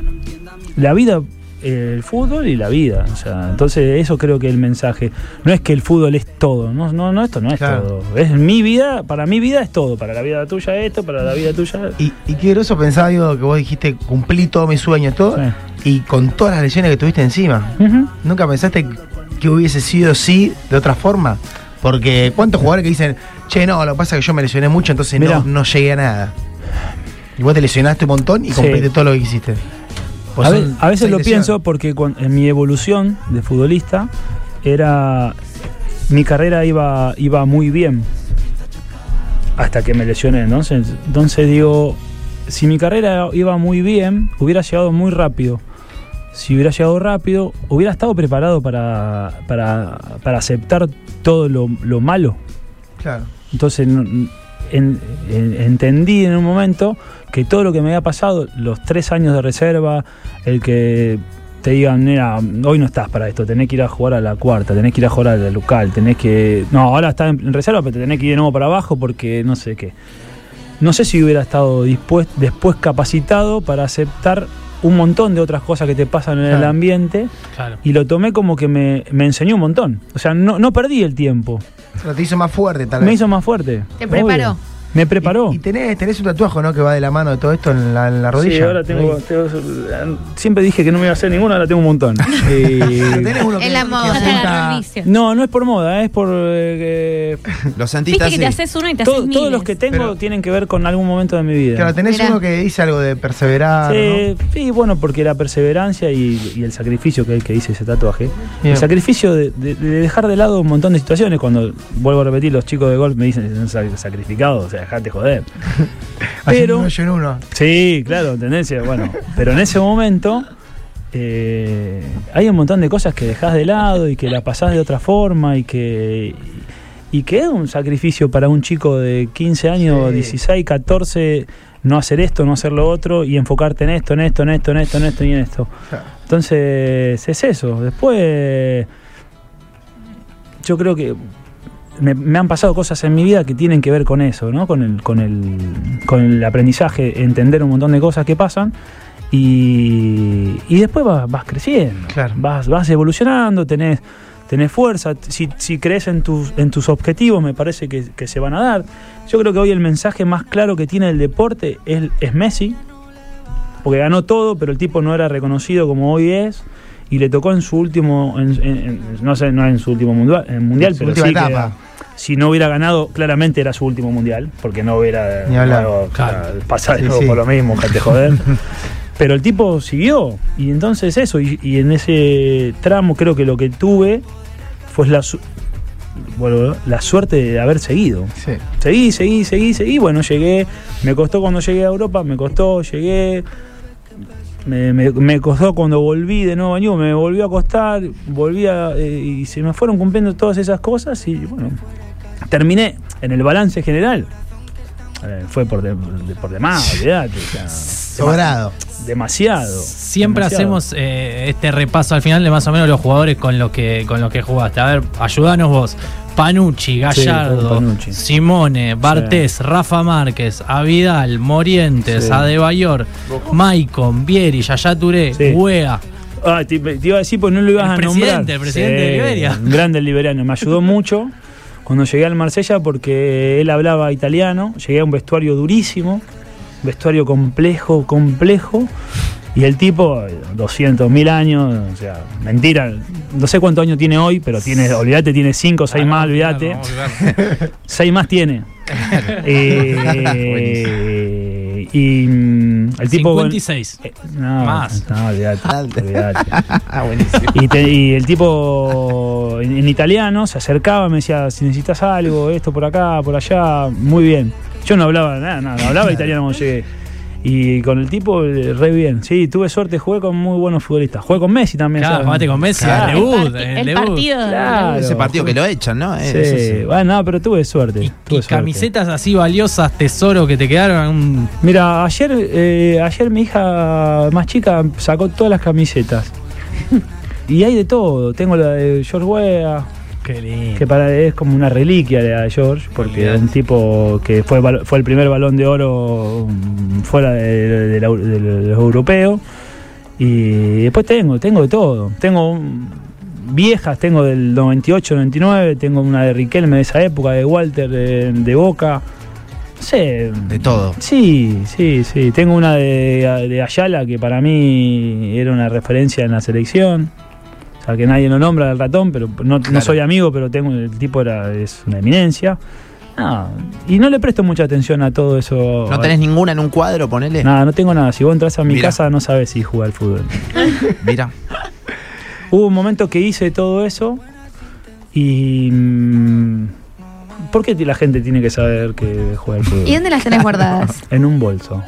La vida, eh, el fútbol y la vida. O sea, entonces eso creo que es el mensaje. No es que el fútbol es todo. No, no, no esto no es Claro. todo. Es mi vida, para mi vida es todo. Para la vida tuya esto, para la vida tuya. Y, y qué groso pensaba, digo, que vos dijiste, cumplí todos mis sueños, todo, Sí. y con todas las lesiones que tuviste encima. ¿Nunca pensaste que hubiese sido sí de otra forma? Porque ¿cuántos jugadores que dicen, che, no, lo que pasa es que yo me lesioné mucho, entonces Mirá. no, no llegué a nada? Y vos te lesionaste un montón y Sí. todo lo que quisiste. Pues a, ve- son a veces lo pienso porque en mi evolución de futbolista era mi carrera iba iba muy bien hasta que me lesioné entonces entonces digo si mi carrera iba muy bien hubiera llegado muy rápido si hubiera llegado rápido hubiera estado preparado para para, para aceptar todo lo, lo malo Claro. entonces entendí en un momento que todo lo que me había pasado, los tres años de reserva, el que te digan, mira, hoy no estás para esto, tenés que ir a jugar a la cuarta, tenés que ir a jugar al local, tenés que... No, ahora estás en, reserva, pero te tenés que ir de nuevo para abajo porque no sé qué. No sé si hubiera estado después capacitado para aceptar un montón de otras cosas que te pasan en el ambiente Claro. y lo tomé como que me, me enseñó un montón. O sea, no, no perdí el tiempo. Pero te hizo más fuerte, tal vez. Me hizo más fuerte. Te preparó. Obvio. Me preparó. Y, y tenés, tenés un tatuaje, ¿no? Que va de la mano de todo esto en la, en la rodilla. Sí, ahora tengo, tengo- Siempre dije que no me iba a hacer ninguno, ahora tengo un montón. Eh, Tenés uno que, En la que moda. apunta- Reinicio. no, no es por moda, es por. eh, que- Lo sentiste Viste que te haces uno y te todo- haces todos los que tengo Pero- tienen que ver con algún momento de mi vida. Claro, tenés Mirá. uno que dice algo de perseverar, Sí, ¿no? sí, bueno, porque la perseverancia y, y el sacrificio que es el que dice ese tatuaje. Bien. El sacrificio de, de- de dejar de lado un montón de situaciones. Cuando vuelvo a repetir, los chicos de golf me dicen, "Son sac- sacrificado, o sea, dejate joder. Pero- uno en uno. Sí, claro, tendencia, bueno. Pero en ese momento eh, hay un montón de cosas que dejás de lado y que la pasás de otra forma y que, y que es un sacrificio para un chico de 15 años, Sí. 16, 14, no hacer esto, no hacer lo otro y enfocarte en esto, en esto, en esto, en esto, en esto y en esto. Entonces, es eso. Después, yo creo que me, me han pasado cosas en mi vida que tienen que ver con eso, ¿no? Con el, con el, con el aprendizaje, entender un montón de cosas que pasan. Y, y después vas, vas creciendo, Claro. vas, vas evolucionando, tenés, tenés fuerza. Si, si crees en tus, en tus objetivos, me parece que, que se van a dar. Yo creo que hoy el mensaje más claro que tiene el deporte es, es Messi, porque ganó todo, pero el tipo no era reconocido como hoy es. Y le tocó en su último, en- en- en- no sé, no en su último mundial, en mundial Su pero última sí etapa. Si no hubiera ganado, claramente era su último mundial, porque no hubiera Claro. Sí, sí. por lo mismo, te joder. Pero el tipo siguió, y entonces eso, y, y en ese tramo creo que lo que tuve fue la, su- bueno, la suerte de haber seguido. Sí. Seguí, seguí, seguí, seguí. Bueno, llegué. Me costó cuando llegué a Europa, me costó, llegué. Me, me- me costó cuando volví de nuevo a New, me volvió a costar, volví a, eh, y se me fueron cumpliendo todas esas cosas y bueno, terminé en el balance general. Eh, fue por, de- de- por demás, olvidate. o sea, Sobrado. demasiado. Siempre demasiado. hacemos eh, este repaso al final de más o menos los jugadores con los que con los que jugaste. A ver, ayúdanos vos. Panucci, Gallardo, Panucci. Simone, Bartés, Rafa Márquez, Avidal, Morientes, Sí. Adebayor, Maicon, Vieri, Yaya Touré, Sí. Wea. Ah, te, te iba a decir, pues no lo ibas El a presidente, nombrar. el presidente de Liberia. Un grande el liberiano. Me ayudó mucho cuando llegué al Marsella porque él hablaba italiano. Llegué a un vestuario durísimo, vestuario complejo, complejo. Y el tipo, 200 mil años, o sea, mentira. No sé cuántos años tiene hoy, pero tiene, olvídate, tiene 5 o 6 más, olvídate. 6 más tiene. Eh, Y el tipo. 56. Eh, no, Más. No, olvidate, olvidate. Ah, buenísimo. Y, te- y el tipo en, en italiano se acercaba, me decía, si necesitas algo, esto por acá, por allá, muy bien. Yo no hablaba nada, nada, no hablaba italiano cuando llegué. Y con el tipo, eh, re bien. Sí, tuve suerte, jugué con muy buenos futbolistas. Jugué con Messi también. Claro, ¿sabes? jugaste con Messi, Claro. el debut. el, el el debut. partido Claro. Ese partido que lo echan, ¿no? Sí, eso sí. bueno, no, pero tuve suerte. Y, tuve y suerte. camisetas así valiosas, tesoro que te quedaron. Mira, ayer, eh, ayer mi hija más chica sacó todas las camisetas. y hay de todo. Tengo la de George Weah, Qué lindo. que para es como una reliquia de George, porque es un tipo que fue, fue el primer balón de oro mm, fuera de, de la- de los europeos. Y después tengo, tengo de todo. Tengo viejas, tengo del 98, 99, tengo una de Riquelme de esa época, de Walter de, de Boca. No sé. De todo. Sí, sí, sí. Tengo una de, de Ayala que para mí era una referencia en la selección. O sea, que nadie lo nombra al ratón, pero no, soy amigo, pero tengo el tipo era es una eminencia. No, y no le presto mucha atención a todo eso. ¿No tenés ninguna en un cuadro, ponele? Nada, no tengo nada. Si vos entras a mi Mira. casa no sabes si jugar al fútbol. Mira. Hubo un momento que hice todo eso y... mm, ¿Por qué la gente tiene que saber que juega al fútbol? ¿Y dónde las tenés guardadas? En un bolso.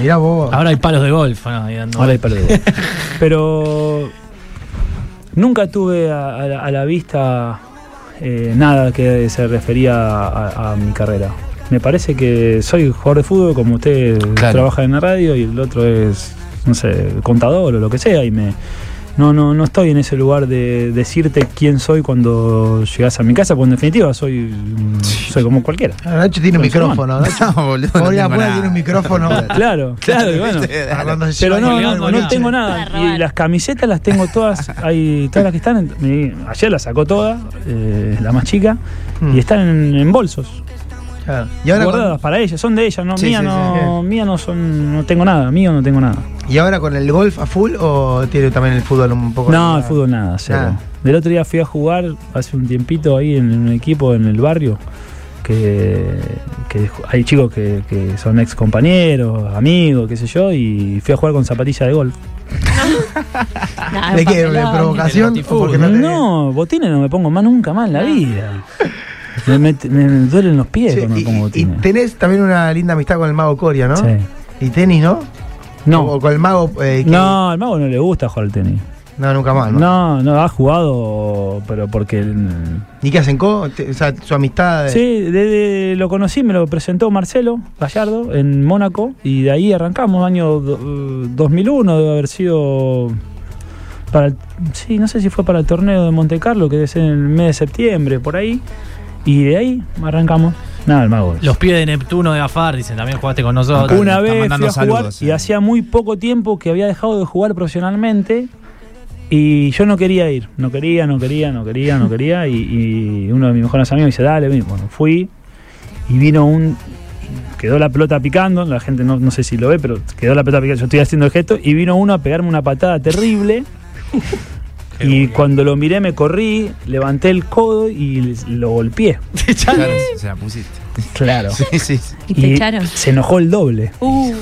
Mirá vos. Ahora hay palos de golf. Ahora hay perdido. Pero nunca tuve a, a la, a la vista eh, nada que se refería a, a mi carrera. Me parece que soy jugador de fútbol como usted Claro. trabaja en la radio y el otro es, no sé, contador o lo que sea y me... No, no, no estoy en ese lugar de decirte quién soy cuando llegas a mi casa, porque en definitiva soy, soy como cualquiera. Ah, Nacho tiene un micrófono. Nacho. No, boludo. No la puerta tiene un micrófono. Claro, claro, y bueno. Pero no, no, tengo nada. Y las camisetas las tengo todas, hay todas las que están, en- mi- ayer las sacó todas, eh, la más chica, Mm. y están en, en bolsos, Claro. Y ahora, guardadas con, para ellas, son de ellas, no, Sí, mía sí, no, mía no son, no tengo nada, mío no tengo nada. ¿Y ahora con el golf a full o tiene también el fútbol un poco? No, el fútbol nada, cero. Del otro día fui a jugar hace un tiempito ahí en un equipo en el barrio. Que, que hay chicos que, que son ex compañeros, amigos, qué sé yo, y fui a jugar con zapatilla de golf. ¿De qué? ¿De provocación? El ¿O porque no, botines no me pongo más nunca más en la vida. Me, me- me duelen los pies Sí, cuando y, pongo y tenés también una linda amistad con el mago Coria, ¿no? Sí. Y tenis, ¿no? O No, con el mago. eh, no, al mago no le gusta jugar al tenis. No, nunca más. ¿no? No, no, ha jugado, pero porque. ¿Ni qué hacen co? O sea, su amistad. Sí, desde lo conocí, me lo presentó Marcelo Gallardo en Mónaco y de ahí arrancamos, año do- eh, 2001, debe haber sido para el- sí, no sé si fue para el torneo de Monte Carlo, que ser en el mes de septiembre, por ahí, y de ahí arrancamos. Nada, el mago. Los pies de Neptuno de Gafar dicen, también jugaste con nosotros. Una vez fui jugar saludos, y eh. hacía muy poco tiempo que había dejado de jugar profesionalmente y yo no quería ir, no quería, no quería, no quería, no quería y, y uno de mis mejores amigos me dice, dale, ven". bueno, fui y vino un, quedó la pelota picando, la gente no, no sé si lo ve, pero quedó la pelota picando, yo estoy haciendo el gesto y vino uno a pegarme una patada terrible. Y cuando lo miré me corrí, levanté el codo y lo golpeé. Claro, se la pusiste. Claro. Sí, sí. Y te echaron. se enojó el doble. Uh,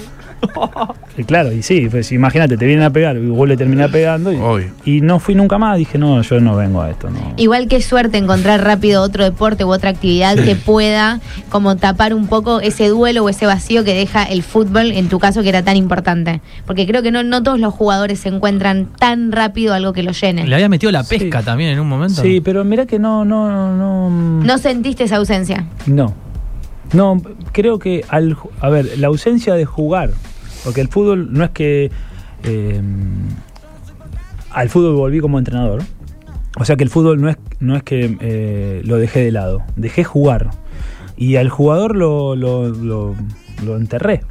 claro, y sí, pues imagínate, te vienen a pegar y vos le terminás pegando. Y, y no fui nunca más, dije, no, yo no vengo a esto. No. Igual que suerte encontrar rápido otro deporte u otra actividad que pueda como tapar un poco ese duelo o ese vacío que deja el fútbol, en tu caso que era tan importante. Porque creo que no, no todos los jugadores se encuentran tan rápido algo que los llene. Le había metido la Sí. pesca también en un momento. Sí, pero mira que no, no, no. No sentiste esa ausencia. No. No, creo que al. A ver, la ausencia de jugar. Porque el fútbol no es que. eh, al fútbol volví como entrenador. O sea que el fútbol no es, no es que eh, lo dejé de lado. Dejé jugar. Y al jugador lo, lo, lo, lo enterré.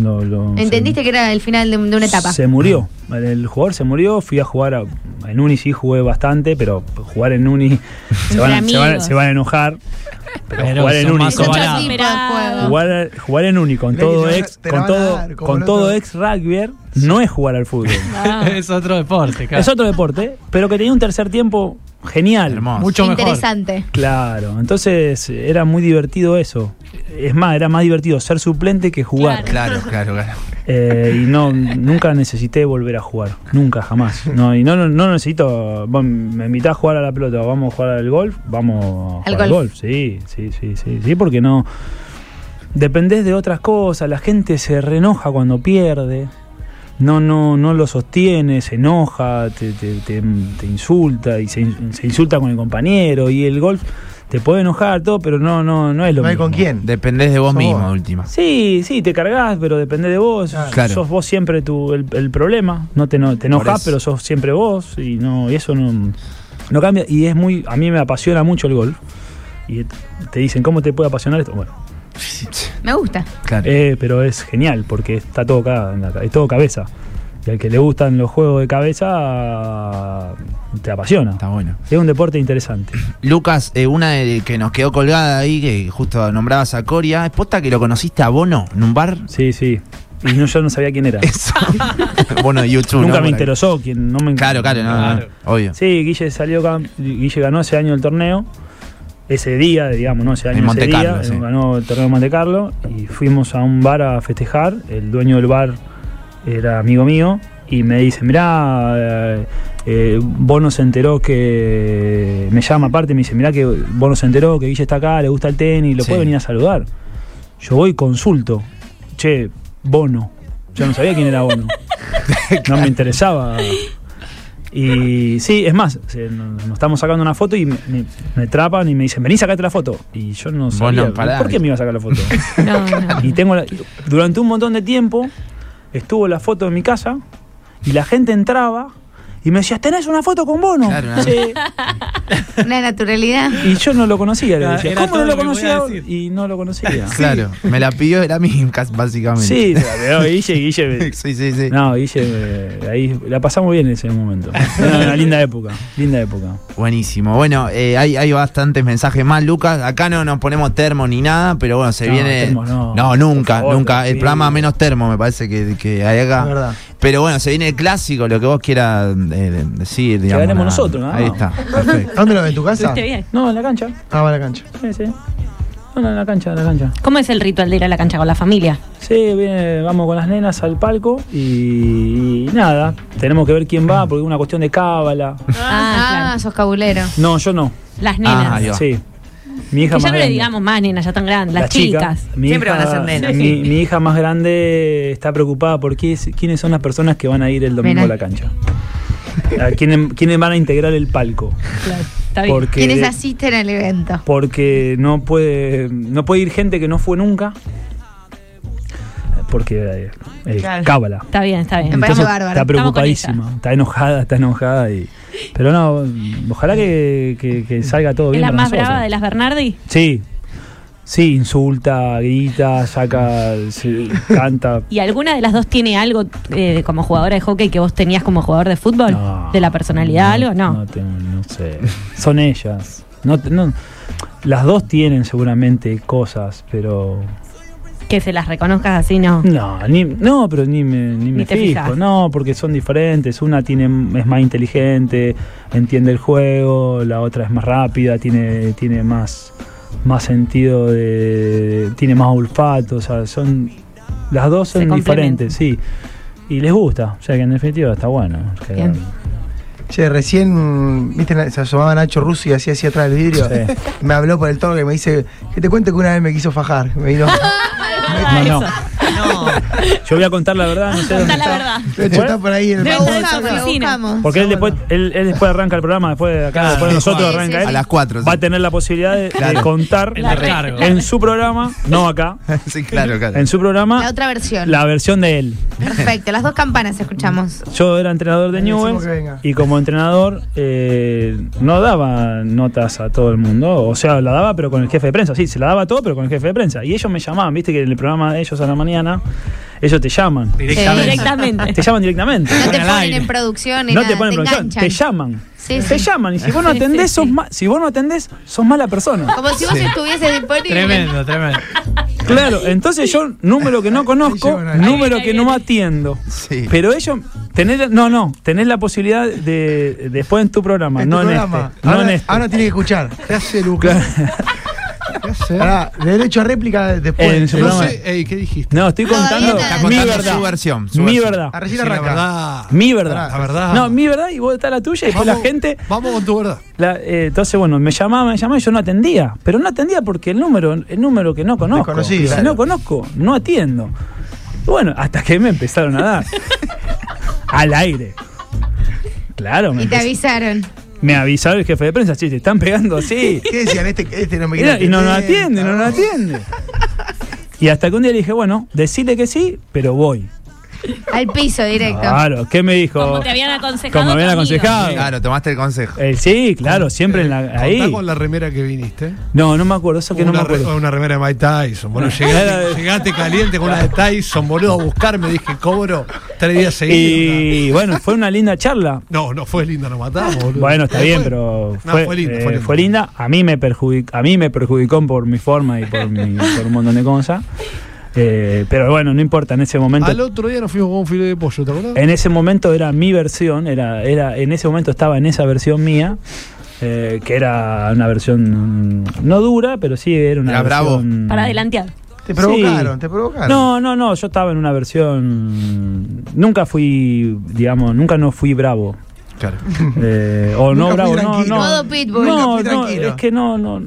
Lo- lo- Entendiste que era el final de, de una etapa. Se murió. El jugador se murió. Fui a jugar a- en Uni, sí jugué bastante, pero jugar en Uni se van, se van se van a enojar. Pero, Pero jugar en juego. Jugar, jugar en con todo ex, con todo, dar, con el todo ex rugbyer, no es jugar al fútbol. ah. es otro deporte, claro. Es otro deporte, pero que tenía un tercer tiempo genial. Hermoso. Mucho mejor. Interesante. Claro, entonces eh, era muy divertido eso. Es más, era más divertido ser suplente que jugar. Claro, claro, claro. Eh, y no, nunca necesité volver a jugar. Nunca, jamás. No, y no, no, no necesito. vos me invitás a jugar a la pelota, vamos a jugar al golf, vamos a Al jugar al golf. golf. Sí, sí, sí, sí, sí, porque no. Dependés de otras cosas, la gente se reenoja cuando pierde. No, no, no lo sostiene, se enoja, te, te- te- te insulta y se insulta con el compañero. Y el golf te puede enojar todo, pero no, no, no es lo No hay mismo. con quién. Dependés de vos Sos mismo, vos. última. Sí, sí, te cargas, pero depende de vos. Claro. Sos vos siempre tu, el, el problema. No te, no, te enojas, pero sos siempre vos. Y no y eso no, no cambia. Y es muy. A mí me apasiona mucho el golf. Y te dicen, ¿cómo te puede apasionar esto? Bueno, Me gusta. Claro. eh, pero es genial porque está todo acá, es todo cabeza. Y al que le gustan los juegos de cabeza, te apasiona. Está bueno. Es un deporte interesante. Lucas, eh, una de- que nos quedó colgada ahí, que justo nombrabas a Coria, ¿es posta que lo conociste a Bono en un bar? Sí, sí. Y no, yo no sabía quién era. Eso. De YouTube. Nunca ¿no? me interesó. Quién, no me Claro, claro, no, Claro. obvio. Sí, Guille salió Guille ganó ese año el torneo. Ese día, digamos, no ese año, En Monte Carlo, sí. ganó el torneo de Monte Carlo y fuimos a un bar a festejar. El dueño del bar era amigo mío y me dice, mirá, eh, eh, Bono se enteró que... Me llama aparte y me dice, mirá que Bono se enteró que Guille está acá, le gusta el tenis, lo Sí. puede venir a saludar. Yo voy y consulto. Che, Bono. Yo no sabía quién era Bono. No me interesaba. Y sí, es más, nos, estamos sacando una foto y me, me- me atrapan y me dicen, vení, sacate la foto. Y yo no sabía, no. ¿por qué me iba a sacar la foto? No, no. y tengo la- durante un montón de tiempo estuvo la foto en mi casa y la gente entraba y me decía, ¿tenés una foto con Bono? Claro, ¿no? Sí. Una naturalidad. Y yo no lo conocía. Le decía, era ¿cómo no lo conocía? Y no lo conocía. Claro, me la pidió, era mi cas- básicamente. Sí, pero Guille, Guille. sí, sí, sí. No, Guille, eh, ahí la pasamos bien en ese momento. Era una linda época, linda época. Buenísimo. Bueno, eh, hay, hay bastantes mensajes más, Lucas. Acá no nos ponemos termo ni nada, pero bueno, se No, viene. termo no. nunca, favor, nunca. El sí. programa menos termo me parece que, que hay acá. Es verdad. Pero bueno, se viene el clásico, lo que vos quieras eh, decir. digamos, haremos nada. nosotros, ¿no? Ahí está, perfecto. ¿Dónde lo ves? ¿En tu casa? ¿Estuviste bien? No, en la cancha. Ah, va a la cancha. Sí, sí. No, no, en la cancha, en la cancha. ¿Cómo es el ritual de ir a la cancha con la familia? Sí, viene, vamos con las nenas al palco y, y nada, tenemos que ver quién va porque es una cuestión de cábala. Ah, sos cabulero. No, yo no. Las nenas. Ah. Sí. Mi hija que ya más no le grande. digamos más nenas, ya están grandes, las La chica, chicas. mi Siempre hija- van a ser nenas. Mi, mi hija más grande está preocupada por qué es- quiénes son las personas que van a ir el domingo a la cancha. A quiénes, quiénes van a integrar el palco. Claro, está bien. Porque, ¿Quiénes asisten al evento? porque no puede no puede ir gente que no fue nunca. Porque eh, eh, Claro. cábala. Está bien, está bien. Me parece Entonces, bárbaro. Está preocupadísima, está enojada, está enojada. Y, pero no, ojalá que, que- que salga todo ¿Es bien. la para más nosotros. brava de las Bernardi? Sí, sí, insulta, grita, saca, se- canta. ¿Y alguna de las dos tiene algo eh, como jugadora de hockey que vos tenías como jugador de fútbol? No, ¿De la personalidad algo? No. No, tengo- no sé. Son ellas. No, no- las dos tienen seguramente cosas, pero. Que se las reconozcas así, no. No, ni, no pero ni me, ni me fijo. fijas. No, porque son diferentes. Una tiene es más inteligente, entiende el juego, la otra es más rápida, tiene, tiene más, más sentido de. tiene más olfato. O sea, son. Las dos son diferentes, sí. Y les gusta. O sea que en definitiva está bueno. que- Bien. Che, recién, viste, se asomaba Nacho Russo y hacía así atrás del vidrio. Sí. Me habló por el toque y me dice, que te cuente que una vez me quiso fajar. Me vino, No, no. No. Yo voy a contar la verdad, no sé dónde Contá la está. verdad. de hecho, está por ahí en el Debe Lo estar en buscamos, su lo oficina. buscamos. Porque él después, él, él después arranca el programa, después de acá, después de nosotros Sí, arranca sí, él. A las 4. Va a tener la posibilidad de, de Claro. contar El recargo. en su programa, no acá, sí, claro, claro. en su programa, La otra versión. la versión de él. Perfecto, las dos campanas escuchamos. Yo era entrenador de venga. y como entrenador eh, no daba notas a todo el mundo. O sea, la daba pero con el jefe de prensa. Sí, se la daba a todo pero con el jefe de prensa. Y ellos me llamaban, viste que en el programa de ellos a la mañana, ellos te llaman. Directamente. Directamente. Te llaman directamente. No te Ponen en producción No nada, te ponen te producción, enganchan. te llaman. Sí, Te sí. llaman y si vos no Sí, atendés, sí, sos sí. ma- si vos no atendés, sos mala persona. Como si vos estuvieses disponible. Tremendo, tremendo. Claro, entonces yo número que no conozco, número que no atiendo. Sí. Pero ellos tenés, no, no, tenés la posibilidad de, después en tu programa, En no tu en programa. este. No ahora, en este. ahora tiene que escuchar. ¿Qué hace Lucas? Pará, derecho a réplica después. Su No programa. sé, ey, ¿qué dijiste? No, estoy contando mi contando verdad. su versión, su mi versión. verdad. A recién Sí, la arranca. verdad. Mi verdad. La verdad. No, mi verdad y vos está la tuya y después la gente. Vamos con tu verdad. la- eh, entonces, bueno, me llamaba, me llamaba y yo no atendía. Pero no atendía porque el número, el número que no conozco. Desconocido, Y si claro. no conozco, no atiendo. Bueno, hasta que me empezaron a dar. Al aire. Claro, me, Y te avisaron. Me avisaba el jefe de prensa, che, te están pegando así. ¿Qué decían? Este, este no me quiere y no nos atiende, no nos atiende. Y hasta que un día le dije, bueno, decirle que sí, pero voy. Al piso directo. Claro, ¿qué me dijo? Como te habían aconsejado. Como me habían aconsejado. Claro, tomaste el consejo. Eh, sí, claro, siempre en la, Contá ahí. con la remera que viniste. No, no me acuerdo, eso que no me una, re- acuerdo. una remera de Mike Tyson. Bueno, Era llegaste, llegaste caliente con una de Tyson, boludo, a buscarme. Dije, cobro tres días seguidos. Y bueno, fue una linda charla. No, no fue linda, nos matamos, boludo. Bueno, está bien, Fue- pero No, fue, fue linda, eh, fue linda. fue linda. A mí me perjudicó, a mí me perjudicó por mi forma y por, mi- por un montón de cosas. Eh, pero bueno, no importa, en ese momento Al otro día nos fuimos con un filete de pollo, ¿te acordás? En ese momento era mi versión, era, era, en ese momento estaba en esa versión mía, eh, que era una versión mm, no dura, pero sí era una Era bravo. versión. Para adelantear. Te provocaron, Sí. te provocaron. No, no, no, yo estaba en una versión. Nunca fui, digamos, nunca no fui bravo. Claro. Eh, o no Nunca bravo, no, no. Pitbull. No, no, es que no, no.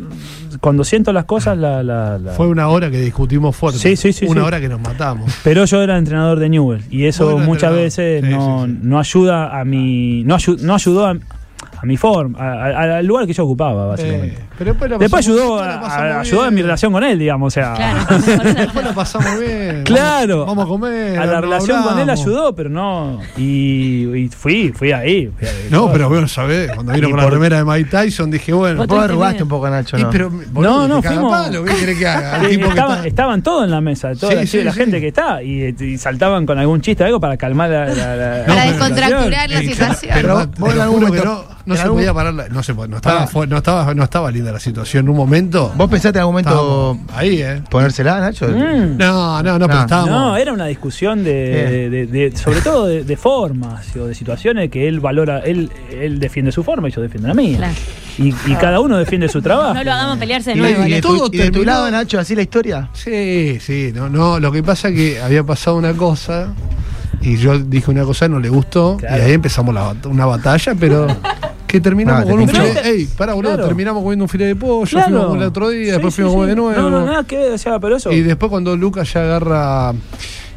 Cuando siento las cosas, la. la, la- Fue una hora que discutimos fuerte. Sí, sí, sí, Una sí. hora que nos matamos. Pero yo era entrenador de Newell y eso muchas veces Sí, no, sí, no ayuda a mi. No, ayu- no ayudó a, a mi forma, al lugar que yo ocupaba, básicamente. Eh, pero después, la Después ayudó, a, a- ayudó en mi relación con él, digamos, o sea. Claro. Después la pasamos bien. Claro. Vamos, vamos a comer. a la relación con él hablamos. ayudó, pero no. Y, y fui, fui ahí. fui ahí. No, pero bueno, ¿sabés? Cuando vino Y con la remera de Mike Tyson, dije, bueno. Vos Vos te arrugaste entendés. un poco, Nacho, Sí, ¿no? pero, No, no, caga fuimos- palo, ¿qué que haga? El tipo que estaban, está- estaban todos en la mesa, toda, Sí, la, sí, la sí. gente que está, y, y saltaban con algún chiste o algo para calmar la, la, la- Para la descontracturar la situación. Pero Vos en algún que momento- no, no se podía parar, la- no no estaba, no estaba, no estaba linda la situación. En un momento, ¿Vos pensaste en algún momento estábamos ahí, ¿eh? ponérsela, Nacho? Mm. No, no, no, pero No. estábamos. No, era una discusión de, de- de- sobre todo de, de formas o de situaciones que él valora, él, él defiende su forma y yo defiendo la mía. Claro. Y, y cada uno defiende su trabajo. No lo hagamos pelearse de ¿Y, nuevo. y tu, Todo y de tu lado, Nacho, así la historia? Sí, sí, no, no, lo que pasa es que había pasado una cosa y yo dije una cosa, no le gustó Claro. y ahí empezamos la una batalla, pero que terminamos No, te con un filete, ey, pará, boludo, Claro. terminamos comiendo un filete de pollo, Claro. fuimos a comer el otro día, Sí, después sí, fuimos a comer sí. de nuevo. No, no, nada que o sea, pero eso. Y después cuando Lucas ya agarra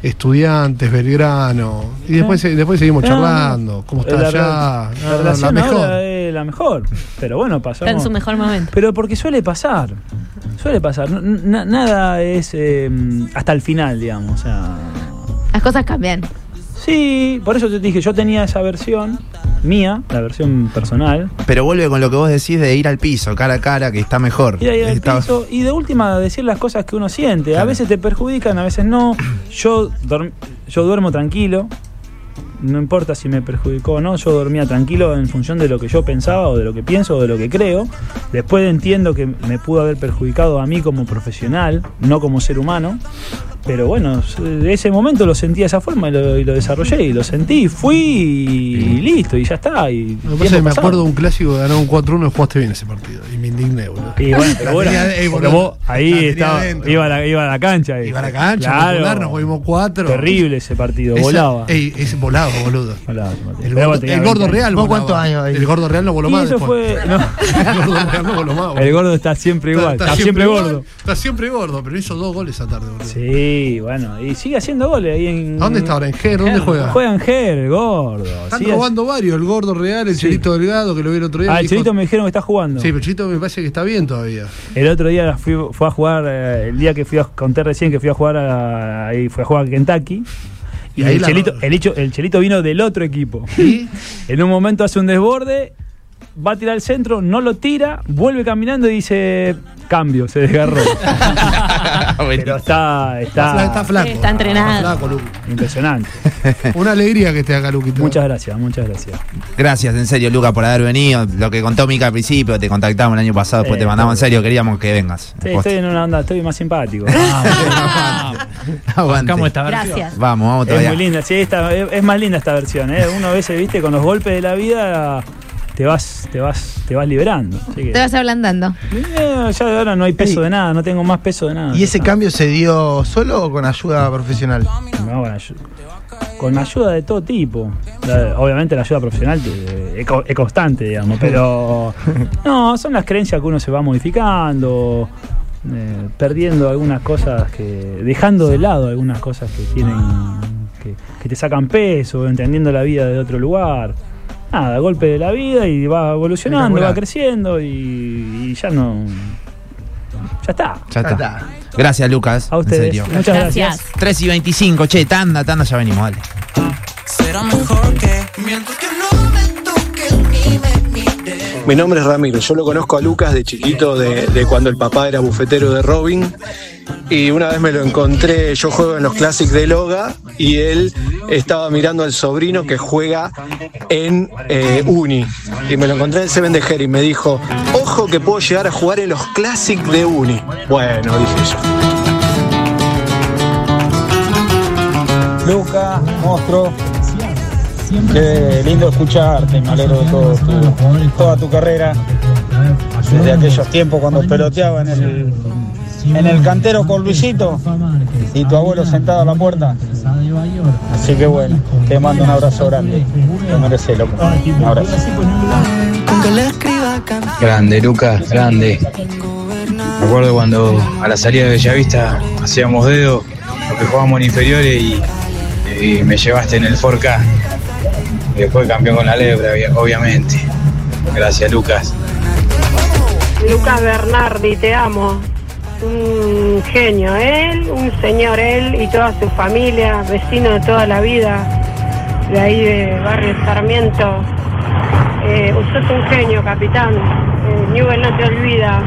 estudiantes, Belgrano, y después, se- después seguimos No, charlando, cómo está la, allá, la relación la mejor. ahora es la mejor. Pero bueno, pasó. Está en su mejor momento. Pero porque suele pasar. Suele pasar. Na- nada es eh, hasta el final, digamos. O sea. Las cosas cambian. Sí, por eso te dije, yo tenía esa versión mía, la versión personal. Pero vuelve con lo que vos decís de ir al piso, cara a cara, que está mejor. Ir ahí al Está- piso y de última decir las cosas que uno siente. A veces te perjudican, a veces no. Yo, yo duermo tranquilo. No importa si me perjudicó o no, yo dormía tranquilo en función de lo que yo pensaba o de lo que pienso o de lo que creo. Después entiendo que me pudo haber perjudicado a mí como profesional, no como ser humano. Pero bueno, de ese momento lo sentí de esa forma y lo, y lo desarrollé y lo sentí, fui y listo, y ya está. Y pasa que me pasado. acuerdo de un clásico ganó un 4-1 y jugaste bien ese partido. Y me indigné, boludo. Y bueno, pero vos ahí estaba, iba, a la, iba a la cancha. Iba a la cancha, claro, popular, nos fuimos cuatro. Terrible ese partido, Esa- volaba. Ey, ese volaba, boludo. Volaba. El gordo, tenía el gordo 20 real ¿Vos volaba. cuántos años ahí? El gordo real no voló Y más eso después. fue. no, el gordo real no voló más, boludo. el gordo está siempre igual, está, siempre, gordo. Está siempre gordo, pero hizo dos goles esa tarde, boludo. Sí, bueno, y sigue haciendo goles ahí en. ¿A dónde está ahora? ¿En Ger? ¿Dónde juega? Juega en Ger, gordo. Están Sigue- robando varios, el gordo real, el Sí. Chelito Delgado, que lo vi el otro día. Ah, el dijo- Chelito me dijeron que está jugando. Sí, pero el Chelito me parece que está bien todavía. El otro día fui, fue a jugar, eh, el día que fui a, conté recién que fui a jugar a, ahí fue a jugar a Kentucky. Y, Y ahí el, la- chelito, el, Hicho- el Chelito vino del otro equipo. ¿Y? En un momento hace un desborde, va a tirar el centro, no lo tira, vuelve caminando y dice cambio, se desgarró. Pero está, Está, está, está flaco. Está entrenado. Está flaco, Luqui. impresionante. Una alegría que esté acá, Luquito. Muchas gracias, muchas gracias. Gracias, en serio, Luca, por haber venido. Lo que contó Mica al principio, te contactamos el año pasado, después Eh, te mandamos en serio, queríamos que vengas. Sí, Posta. estoy en una onda, estoy más simpático. Aguante. Bancamos esta versión. Gracias. Vamos, vamos Es todavía. muy linda, sí, esta, es, es más linda esta versión, ¿eh? Uno a veces, viste, con los golpes de la vida te vas, te vas, te vas liberando. Así que- Te vas ablandando. Eh, ya ahora no hay peso de nada, no tengo más peso de nada. ¿Y ese No, cambio se dio solo o con ayuda profesional? no, con, ayuda, con ayuda de todo tipo. La- obviamente la ayuda profesional es constante, digamos, pero no, son las creencias que uno se va modificando, eh, perdiendo algunas cosas que, dejando de lado algunas cosas que tienen, que, que te sacan peso, entendiendo la vida de otro lugar. Nada, golpe de la vida y va evolucionando, va creciendo y, y ya no. Ya está. Ya está. Ya está. Gracias, Lucas. A En ustedes. serio. Muchas gracias. Gracias. 3 y 25, che, tanda, tanda, ya venimos, dale. Mi nombre es Ramiro, yo lo conozco a Lucas de chiquito, de, de cuando el papá era bufetero de Robin. Y una vez me lo encontré, yo juego en los Classics de Loga y él estaba mirando al sobrino que juega en eh, Uni. Y me lo encontré en el Seven de Jerry y me dijo, ojo que puedo llegar a jugar en los Classics de Uni. Bueno, dije yo. Luca, monstruo. Qué lindo escucharte, me alegro de todo toda tu carrera. Desde aquellos tiempos cuando peloteaba en el, en el cantero con Luisito y tu abuelo sentado a la puerta. Así que bueno, te mando un abrazo grande. Te mereces, loco. Un abrazo. Grande, Lucas, grande. Me acuerdo cuando a la salida de Bellavista hacíamos dedo, porque jugábamos en inferiores y, y me llevaste en el 4K. Y después campeón con la lebra, obvia- obviamente. Gracias, Lucas. Lucas Bernardi, te amo. Un genio, él, un señor, él y toda su familia, vecino de toda la vida, de ahí de Barrio Sarmiento. Eh, usted es un genio, capitán. Eh, Newell no te olvida.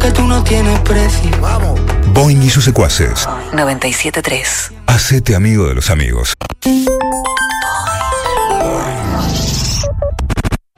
que tú no tienes precio. Vamos. Boing y sus secuaces. 97.3. Hacete amigo de los amigos.